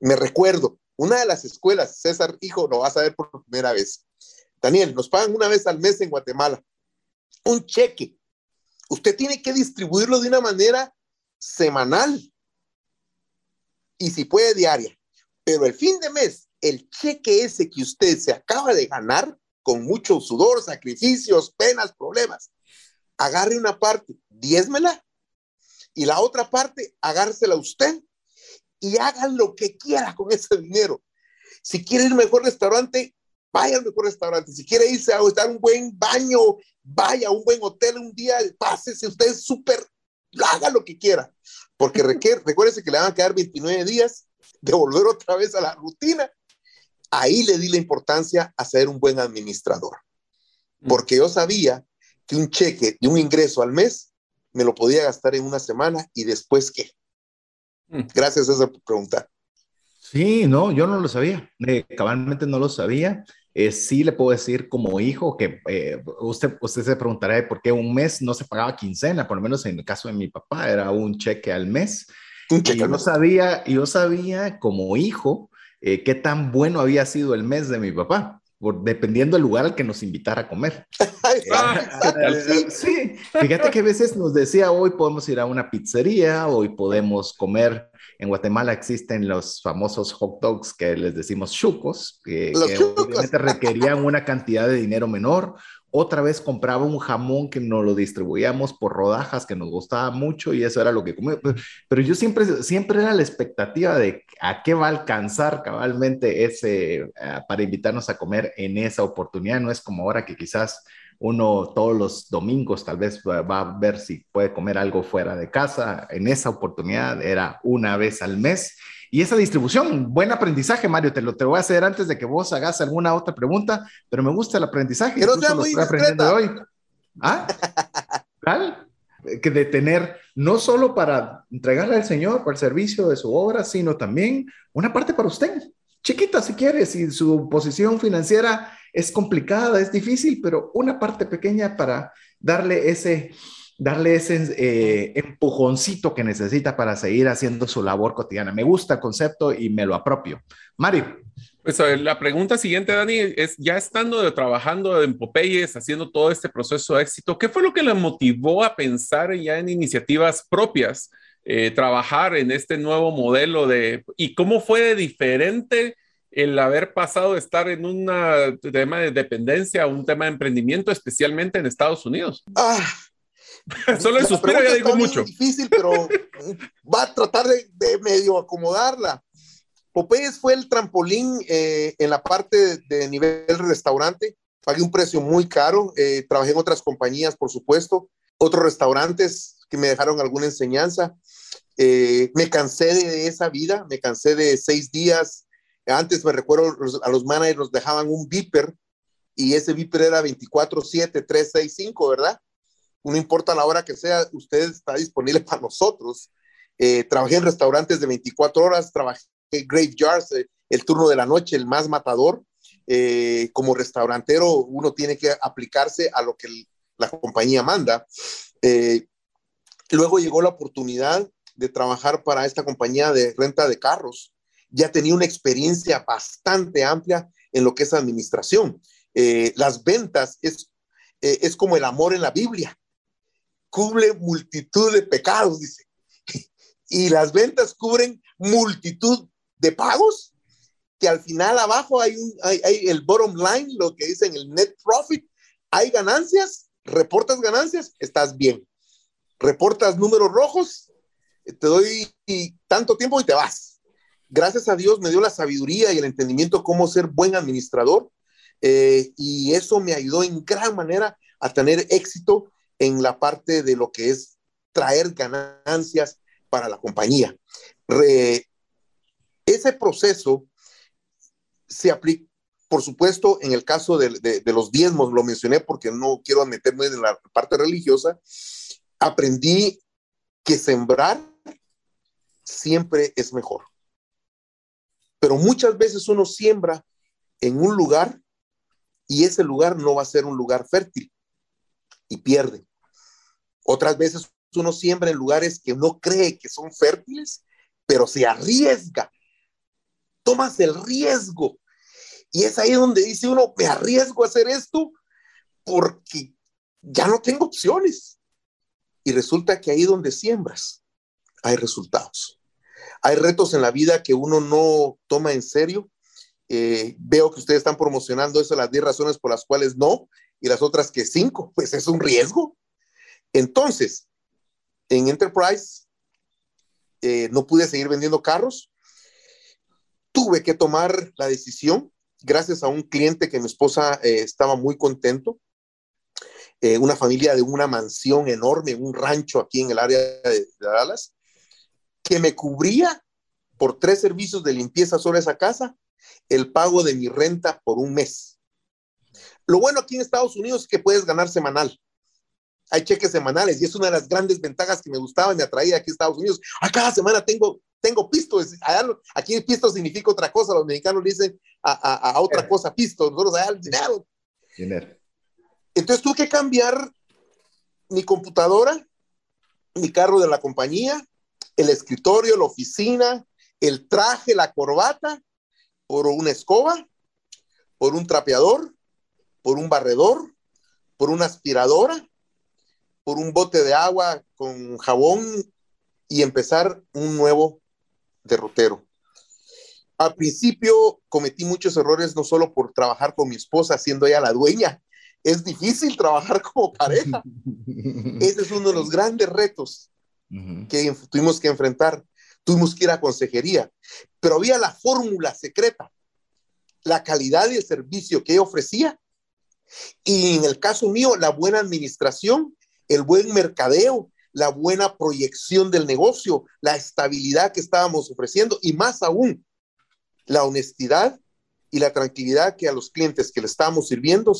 S4: Me recuerdo, una de las escuelas, César, hijo, lo vas a ver por primera vez. Daniel, nos pagan una vez al mes en Guatemala. Un cheque. Usted tiene que distribuirlo de una manera semanal. y si puede diaria, pero el fin de mes, el cheque ese que usted se acaba de ganar con mucho sudor, sacrificios, penas, problemas, agarre una parte, diezmela y la otra parte, agársela usted y hagan lo que quiera con ese dinero. Si quiere ir al mejor restaurante, vaya al mejor restaurante. Si quiere irse a estar un buen baño, vaya a un buen hotel un día, pásese usted súper, haga lo que quiera. Porque requiere, recuérdese que le van a quedar 29 días de volver otra vez a la rutina. Ahí le di la importancia a ser un buen administrador. Porque yo sabía que un cheque de un ingreso al mes me lo podía gastar en una semana y después qué. Mm. Gracias a esa pregunta.
S1: Sí, no, yo no lo sabía, eh, cabalmente no lo sabía. Eh, sí le puedo decir como hijo que eh, usted, usted se preguntará por qué un mes no se pagaba quincena, por lo menos en el caso de mi papá era un cheque al mes. Y yo no sabía, yo sabía como hijo qué tan bueno había sido el mes de mi papá dependiendo del lugar al que nos invitara a comer. sí, fíjate que a veces nos decía, hoy podemos ir a una pizzería, hoy podemos comer. En Guatemala existen los famosos hot dogs que les decimos chucos, que, que obviamente requerían una cantidad de dinero menor otra vez compraba un jamón que nos lo distribuíamos por rodajas que nos gustaba mucho y eso era lo que comía. Pero yo siempre, siempre era la expectativa de a qué va a alcanzar cabalmente ese eh, para invitarnos a comer en esa oportunidad. No es como ahora que quizás uno todos los domingos tal vez va, va a ver si puede comer algo fuera de casa. En esa oportunidad era una vez al mes y esa distribución, buen aprendizaje, Mario, te lo, te voy a hacer antes de que vos hagas alguna otra pregunta, pero me gusta el aprendizaje.
S4: Pero sea muy aprendiendo hoy.
S1: ¿Ah? Que de tener, no solo para entregarle al Señor por el servicio de su obra, sino también una parte para usted. Chiquita, si quiere, si su posición financiera es complicada, es difícil, pero una parte pequeña para darle ese, darle ese eh, empujoncito que necesita para seguir haciendo su labor cotidiana. Me gusta el concepto y me lo apropio. Mario.
S3: Pues la pregunta siguiente, Dani, es ya estando trabajando en Popeyes, haciendo todo este proceso de éxito, ¿qué fue lo que le motivó a pensar ya en iniciativas propias, eh, trabajar en este nuevo modelo de, y cómo fue diferente el haber pasado de estar en un tema de dependencia a un tema de emprendimiento, especialmente en Estados Unidos?
S4: Ah,
S3: Solo el suspiro ya digo mucho.
S4: difícil, pero va a tratar de, medio acomodarla. Popeyes fue el trampolín eh, en la parte de, nivel restaurante. Pagué un precio muy caro. Eh, trabajé en otras compañías, por supuesto. Otros restaurantes que me dejaron alguna enseñanza. Eh, me cansé de esa vida. Me cansé de seis días. Antes me recuerdo a los managers nos dejaban un beeper y ese beeper era 24-7, 365, ¿verdad? No importa la hora que sea, usted está disponible para nosotros. Eh, trabajé en restaurantes de 24 horas, trabajé en graveyards, eh, el turno de la noche, el más matador. Eh, como restaurantero, uno tiene que aplicarse a lo que la compañía manda. luego llegó la oportunidad de trabajar para esta compañía de renta de carros. Ya tenía una experiencia bastante amplia en lo que es administración. las ventas es, es como el amor en la Biblia cubre multitud de pecados, dice. Y las ventas cubren multitud de pagos, que al final abajo hay, un, hay, el bottom line, lo que dicen el net profit. Hay ganancias, reportas ganancias, estás bien. Reportas números rojos, te doy tanto tiempo y te vas. Gracias a Dios me dio la sabiduría y el entendimiento cómo ser buen administrador eh, y eso me ayudó en gran manera a tener éxito en la parte de lo que es traer ganancias para la compañía. ese proceso se aplica, por supuesto, en el caso de, los diezmos, lo mencioné porque no quiero meterme en la parte religiosa, aprendí que sembrar siempre es mejor. Pero muchas veces uno siembra en un lugar y ese lugar no va a ser un lugar fértil y pierde. Otras veces uno siembra en lugares que uno cree que son fértiles, pero se arriesga. Tomas el riesgo. Y es ahí donde dice uno, me arriesgo a hacer esto porque ya no tengo opciones. Y resulta que ahí donde siembras hay resultados. Hay retos en la vida que uno no toma en serio. Eh, veo que ustedes están promocionando eso, las 10 razones por las cuales no, y las otras que 5, pues es un riesgo. Entonces, en Enterprise eh, no pude seguir vendiendo carros. Tuve que tomar la decisión gracias a un cliente que mi esposa eh, estaba muy contento. Eh, una familia de una mansión enorme, un rancho aquí en el área de, Dallas, que me cubría por tres servicios de limpieza sobre esa casa el pago de mi renta por un mes. Lo bueno aquí en Estados Unidos es que puedes ganar semanal. Hay cheques semanales y es una de las grandes ventajas que me gustaba y me atraía aquí en Estados Unidos. A cada semana tengo, tengo pisto. Aquí pisto significa otra cosa. Los mexicanos dicen a, a, otra cosa pisto. Nosotros allá dinero. Dinero. Entonces tuve que cambiar mi computadora, mi carro de la compañía, el escritorio, la oficina, el traje, la corbata, por una escoba, por un trapeador, por un barredor, por una aspiradora, por un bote de agua con jabón y empezar un nuevo derrotero. Al principio cometí muchos errores, no solo por trabajar con mi esposa, siendo ella la dueña. Es difícil trabajar como pareja. Ese es uno de los grandes retos que tuvimos que enfrentar. Tuvimos que ir a consejería, pero había la fórmula secreta, la calidad y el servicio que ella ofrecía. Y en el caso mío, la buena administración el buen mercadeo, la buena proyección del negocio, la estabilidad que estábamos ofreciendo y más aún, la honestidad y la tranquilidad que a los clientes que le estábamos sirviendo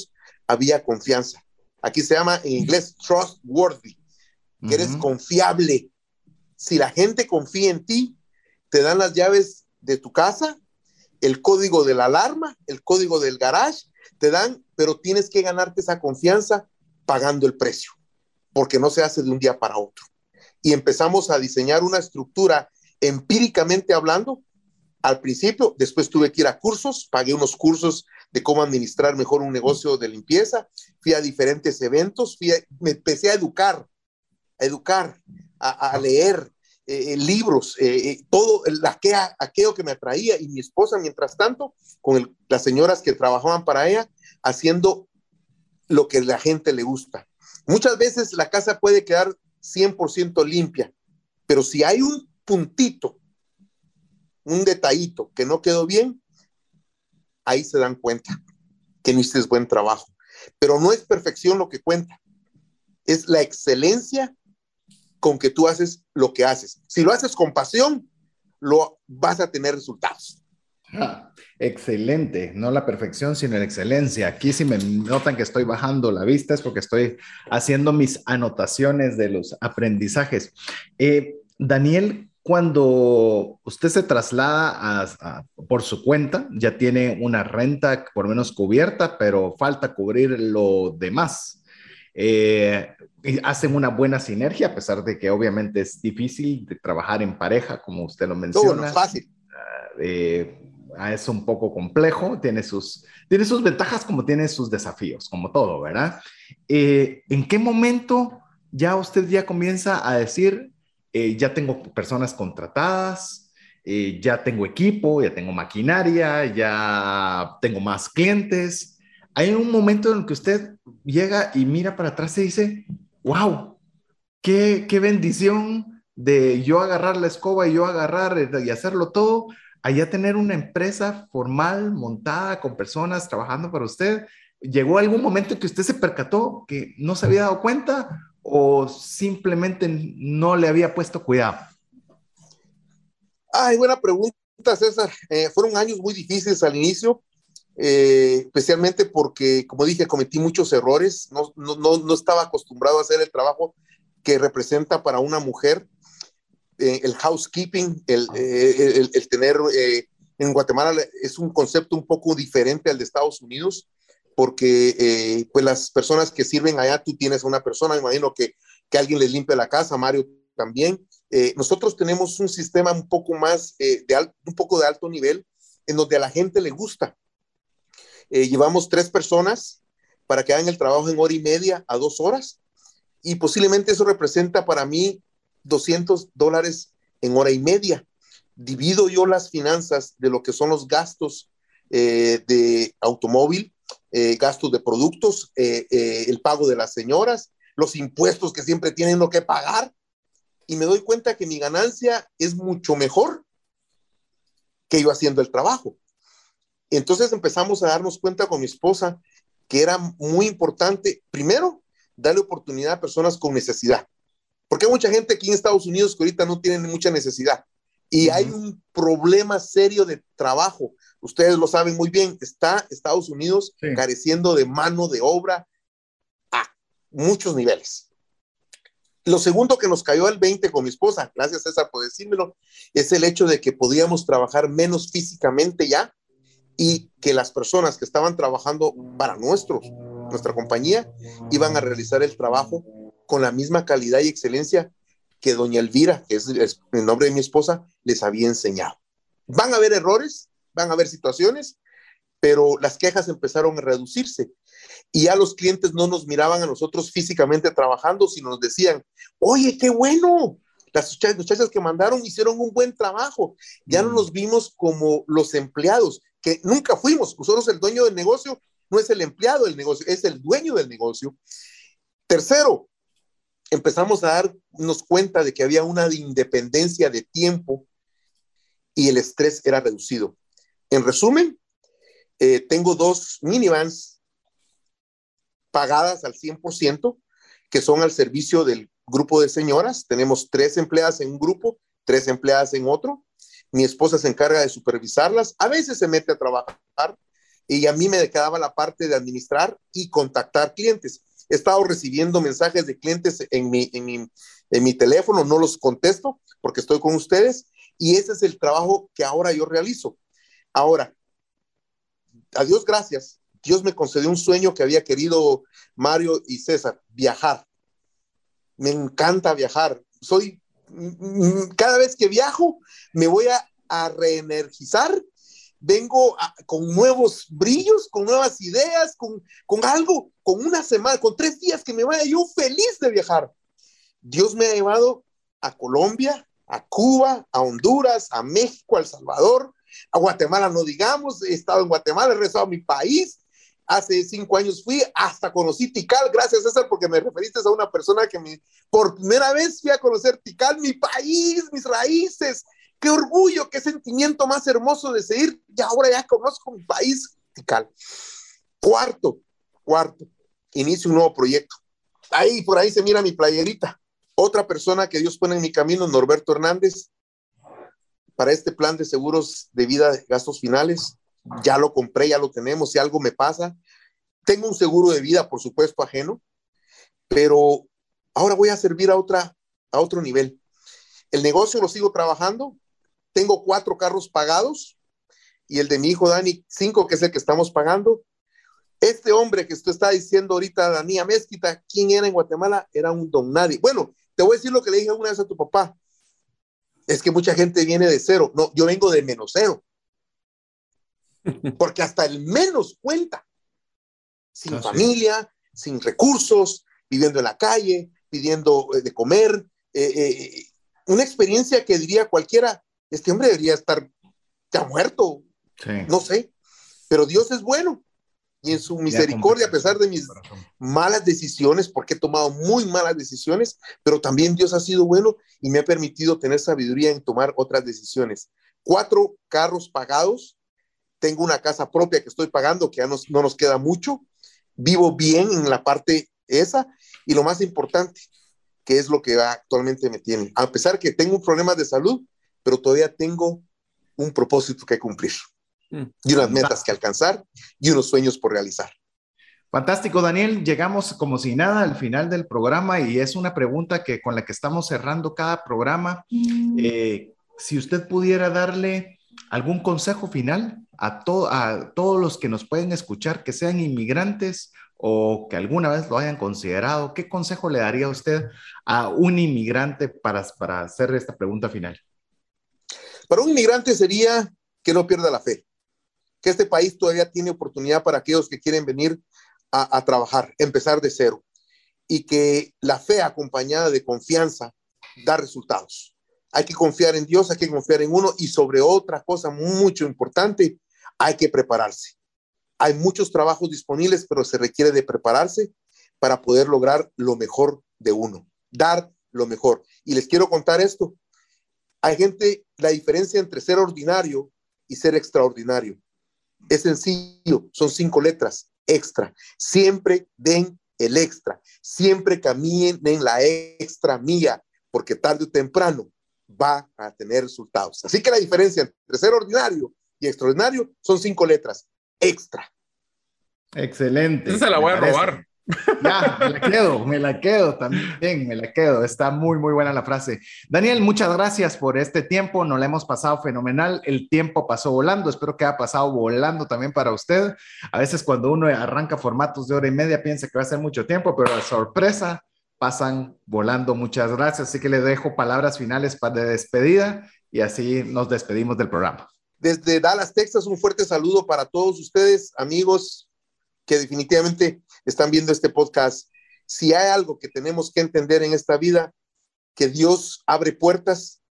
S4: había confianza. Aquí se llama en inglés trustworthy, que eres confiable. Si la gente confía en ti, te dan las llaves de tu casa, el código de la alarma, el código del garage, te dan, pero tienes que ganarte esa confianza pagando el precio porque no se hace de un día para otro. Y empezamos a diseñar una estructura empíricamente hablando. Al principio, después tuve que ir a cursos, pagué unos cursos de cómo administrar mejor un negocio de limpieza, fui a diferentes eventos, me empecé a educar, a educar, a, leer eh, eh, libros, eh, todo aquello que me atraía y mi esposa, mientras tanto, con las señoras que trabajaban para ella, haciendo lo que la gente le gusta. Muchas veces la casa puede quedar 100% limpia, pero si hay un puntito, un detallito que no quedó bien, ahí se dan cuenta que no hiciste buen trabajo. Pero no es perfección lo que cuenta, es la excelencia con que tú haces lo que haces. Si lo haces con pasión, lo vas a tener resultados.
S1: Ah, excelente, no la perfección, sino la excelencia. Aquí si me notan que estoy bajando la vista es porque estoy haciendo mis anotaciones de los aprendizajes. Eh, Daniel, cuando usted se traslada por su cuenta, ya tiene una renta por menos cubierta, pero falta cubrir lo demás. Eh, hacen una buena sinergia, a pesar de que obviamente es difícil de trabajar en pareja, como usted lo menciona. No, es fácil. Eh, es un poco complejo, tiene sus, tiene sus ventajas como tiene sus desafíos, como todo, ¿verdad? Eh, ¿En qué momento ya usted ya comienza a decir, eh, ya tengo personas contratadas, eh, ya tengo equipo, ya tengo maquinaria, ya tengo más clientes? Hay un momento en el que usted llega y mira para atrás y dice, wow, qué, qué bendición de yo agarrar la escoba y yo agarrar y hacerlo todo allá tener una empresa formal, montada, con personas trabajando para usted? ¿Llegó algún momento en que usted se percató que no se había dado cuenta o simplemente no le había puesto cuidado?
S4: Ay, buena pregunta, César. Eh, fueron años muy difíciles al inicio, eh, especialmente porque, como dije, cometí muchos errores. No, no, no, estaba acostumbrado a hacer el trabajo que representa para una mujer eh, el housekeeping, el, ah. eh, el, tener, eh, en Guatemala es un concepto un poco diferente al de Estados Unidos, porque pues las personas que sirven allá, tú tienes una persona, me imagino que, que alguien les limpia la casa, Mario también. nosotros tenemos un sistema un poco más, de un poco de alto nivel, en donde a la gente le gusta. llevamos tres personas para que hagan el trabajo en hora y media a dos horas, y posiblemente eso representa para mí 200 dólares en hora y media. divido yo las finanzas de lo que son los gastos eh, de automóvil, eh, gastos de productos, eh, el pago de las señoras, los impuestos que siempre tienen lo que pagar, y me doy cuenta que mi ganancia es mucho mejor que yo haciendo el trabajo. Entonces empezamos a darnos cuenta con mi esposa que era muy importante, primero, darle oportunidad a personas con necesidad. Porque hay mucha gente aquí en Estados Unidos que ahorita no tienen mucha necesidad. Y hay un problema serio de trabajo. Ustedes lo saben muy bien. Está Estados Unidos careciendo de mano de obra a muchos niveles. Lo segundo que nos cayó al 20 con mi esposa, gracias César por decírmelo, es el hecho de que podíamos trabajar menos físicamente ya y que las personas que estaban trabajando para nuestros, nuestra compañía iban a realizar el trabajo con la misma calidad y excelencia que doña Elvira, que es, el nombre de mi esposa, les había enseñado. Van a haber errores, van a haber situaciones, pero las quejas empezaron a reducirse y ya los clientes no nos miraban a nosotros físicamente trabajando, sino nos decían, oye, qué bueno, las muchachas que mandaron hicieron un buen trabajo. Ya no mm. nos vimos como los empleados, que nunca fuimos. Nosotros el dueño del negocio no es el empleado del negocio, es el dueño del negocio. Tercero, empezamos a darnos cuenta de que había una independencia de tiempo y el estrés era reducido. En resumen, eh, tengo dos minivans pagadas al 100%, que son al servicio del grupo de señoras. Tenemos tres empleadas en un grupo, tres empleadas en otro. Mi esposa se encarga de supervisarlas. A veces se mete a trabajar y a mí me quedaba la parte de administrar y contactar clientes. He estado recibiendo mensajes de clientes en mi, en mi, en mi teléfono, no los contesto porque estoy con ustedes y ese es el trabajo que ahora yo realizo. Ahora, a Dios gracias, Dios me concedió un sueño que había querido Mario y César, viajar. Me encanta viajar. Soy, cada vez que viajo, me voy a, reenergizar. Vengo con nuevos brillos, con nuevas ideas, con, con algo, con una semana, con tres días que me vaya yo feliz de viajar. Dios me ha llevado a Colombia, a Cuba, a Honduras, a México, a El Salvador, a Guatemala no digamos, he estado en Guatemala, he regresado a mi país, hace cinco años fui, hasta conocí Tikal, gracias César, porque me referiste a una persona que me, por primera vez fui a conocer Tikal, mi país, mis raíces, qué orgullo, qué sentimiento más hermoso de seguir, y ahora ya conozco mi país. Cuarto, cuarto, inicio un nuevo proyecto. Ahí, por ahí se mira mi playerita. Otra persona que Dios pone en mi camino, Norberto Hernández, para este plan de seguros de vida gastos finales ya lo compré, ya lo tenemos, si algo me pasa. Tengo un seguro de vida, por supuesto, ajeno, pero ahora voy a servir a, otra, a otro nivel. El negocio lo sigo trabajando, tengo cuatro carros pagados y el de mi hijo Dani, cinco, que es el que estamos pagando. Este hombre que usted está diciendo ahorita, Dani Mezquita, ¿quién era en Guatemala? Era un don nadie. Bueno, te voy a decir lo que le dije una vez a tu papá. Es que mucha gente viene de cero. No, yo vengo de menos cero porque hasta el menos cuenta, sin ah, familia, sin recursos, viviendo en la calle, pidiendo eh, de comer, eh, eh, una experiencia que diría cualquiera, este hombre debería estar ya muerto, no sé, pero Dios es bueno. Y en su misericordia, a pesar de mis malas decisiones, porque he tomado muy malas decisiones, pero también Dios ha sido bueno y me ha permitido tener sabiduría en tomar otras decisiones. Cuatro carros pagados, tengo una casa propia que estoy pagando, que ya no nos queda mucho, vivo bien en la parte esa, y lo más importante, que es lo que actualmente me tiene, a pesar que tengo un problema de salud, pero todavía tengo un propósito que cumplir, mm. y unas metas que alcanzar, y unos sueños por realizar.
S1: Fantástico, Daniel. Llegamos como si nada al final del programa y es una pregunta que con la que estamos cerrando cada programa. Mm. Eh, si usted pudiera darle algún consejo final a, a todos los que nos pueden escuchar, que sean inmigrantes o que alguna vez lo hayan considerado, ¿qué consejo le daría usted a un inmigrante para, para hacer esta pregunta final?
S4: Para un inmigrante sería que no pierda la fe, que este país todavía tiene oportunidad para aquellos que quieren venir a, a trabajar, empezar de cero, y que la fe acompañada de confianza da resultados. hay que confiar en Dios, hay que confiar en uno y sobre otra cosa mucho importante, hay que prepararse. Hay muchos trabajos disponibles, pero se requiere de prepararse para poder lograr lo mejor de uno, dar lo mejor. Y les quiero contar esto. Hay gente, la diferencia entre ser ordinario y ser extraordinario. Es sencillo, son cinco letras, extra. Siempre den el extra, siempre caminen en la extra mía, porque tarde o temprano va a tener resultados. Así que la diferencia entre ser ordinario y extraordinario son cinco letras, extra.
S1: Excelente.
S3: Esa se la voy a robar.
S1: Ya, me la quedo, me la quedo también, me la quedo. Está muy, muy buena la frase. Daniel, muchas gracias por este tiempo. Nos la hemos pasado fenomenal. El tiempo pasó volando. Espero que haya pasado volando también para usted. A veces cuando uno arranca formatos de hora y media piensa que va a ser mucho tiempo, pero la sorpresa pasan volando. Muchas gracias. Así que le dejo palabras finales de despedida y así nos despedimos del programa.
S4: Desde Dallas, Texas, un fuerte saludo para todos ustedes, amigos que definitivamente están viendo este podcast. Si hay algo que tenemos que entender en esta vida, que Dios abre puertas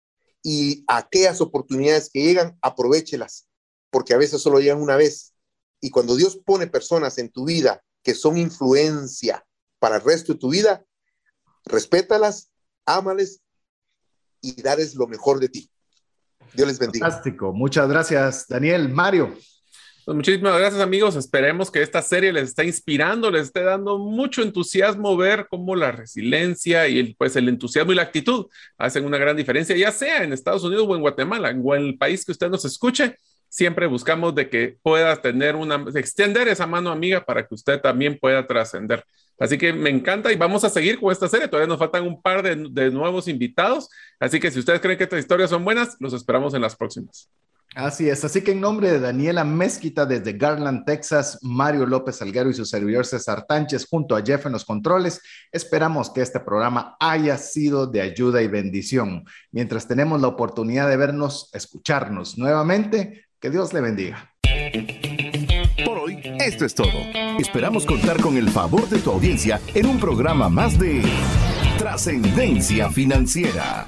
S4: y aquellas oportunidades que llegan, aprovechelas, porque a veces solo llegan una vez. Y cuando Dios pone personas en tu vida que son influencia para el resto de tu vida, respétalas, ámales y darles lo mejor de ti. Dios les bendiga.
S1: Fantástico. Muchas gracias, Daniel. Mario.
S3: Pues muchísimas gracias amigos, esperemos que esta serie les esté inspirando, les esté dando mucho entusiasmo ver cómo la resiliencia y el, pues el entusiasmo y la actitud hacen una gran diferencia, ya sea en Estados Unidos o en Guatemala, o en el país que usted nos escuche, siempre buscamos de que pueda tener una, extender esa mano amiga para que usted también pueda trascender. Así que me encanta y vamos a seguir con esta serie. Todavía nos faltan un par de, de nuevos invitados. Así que si ustedes creen que estas historias son buenas, los esperamos en las próximas.
S1: Así es, así que en nombre de Daniela Mezquita desde Garland, Texas, Mario López Alguero y su servidor César Tánchez junto a Jeff en los controles, esperamos que este programa haya sido de ayuda y bendición. Mientras tenemos la oportunidad de vernos, escucharnos nuevamente, que Dios le bendiga.
S2: Por hoy, esto es todo. Esperamos contar con el favor de tu audiencia en un programa más de Trascendencia Financiera.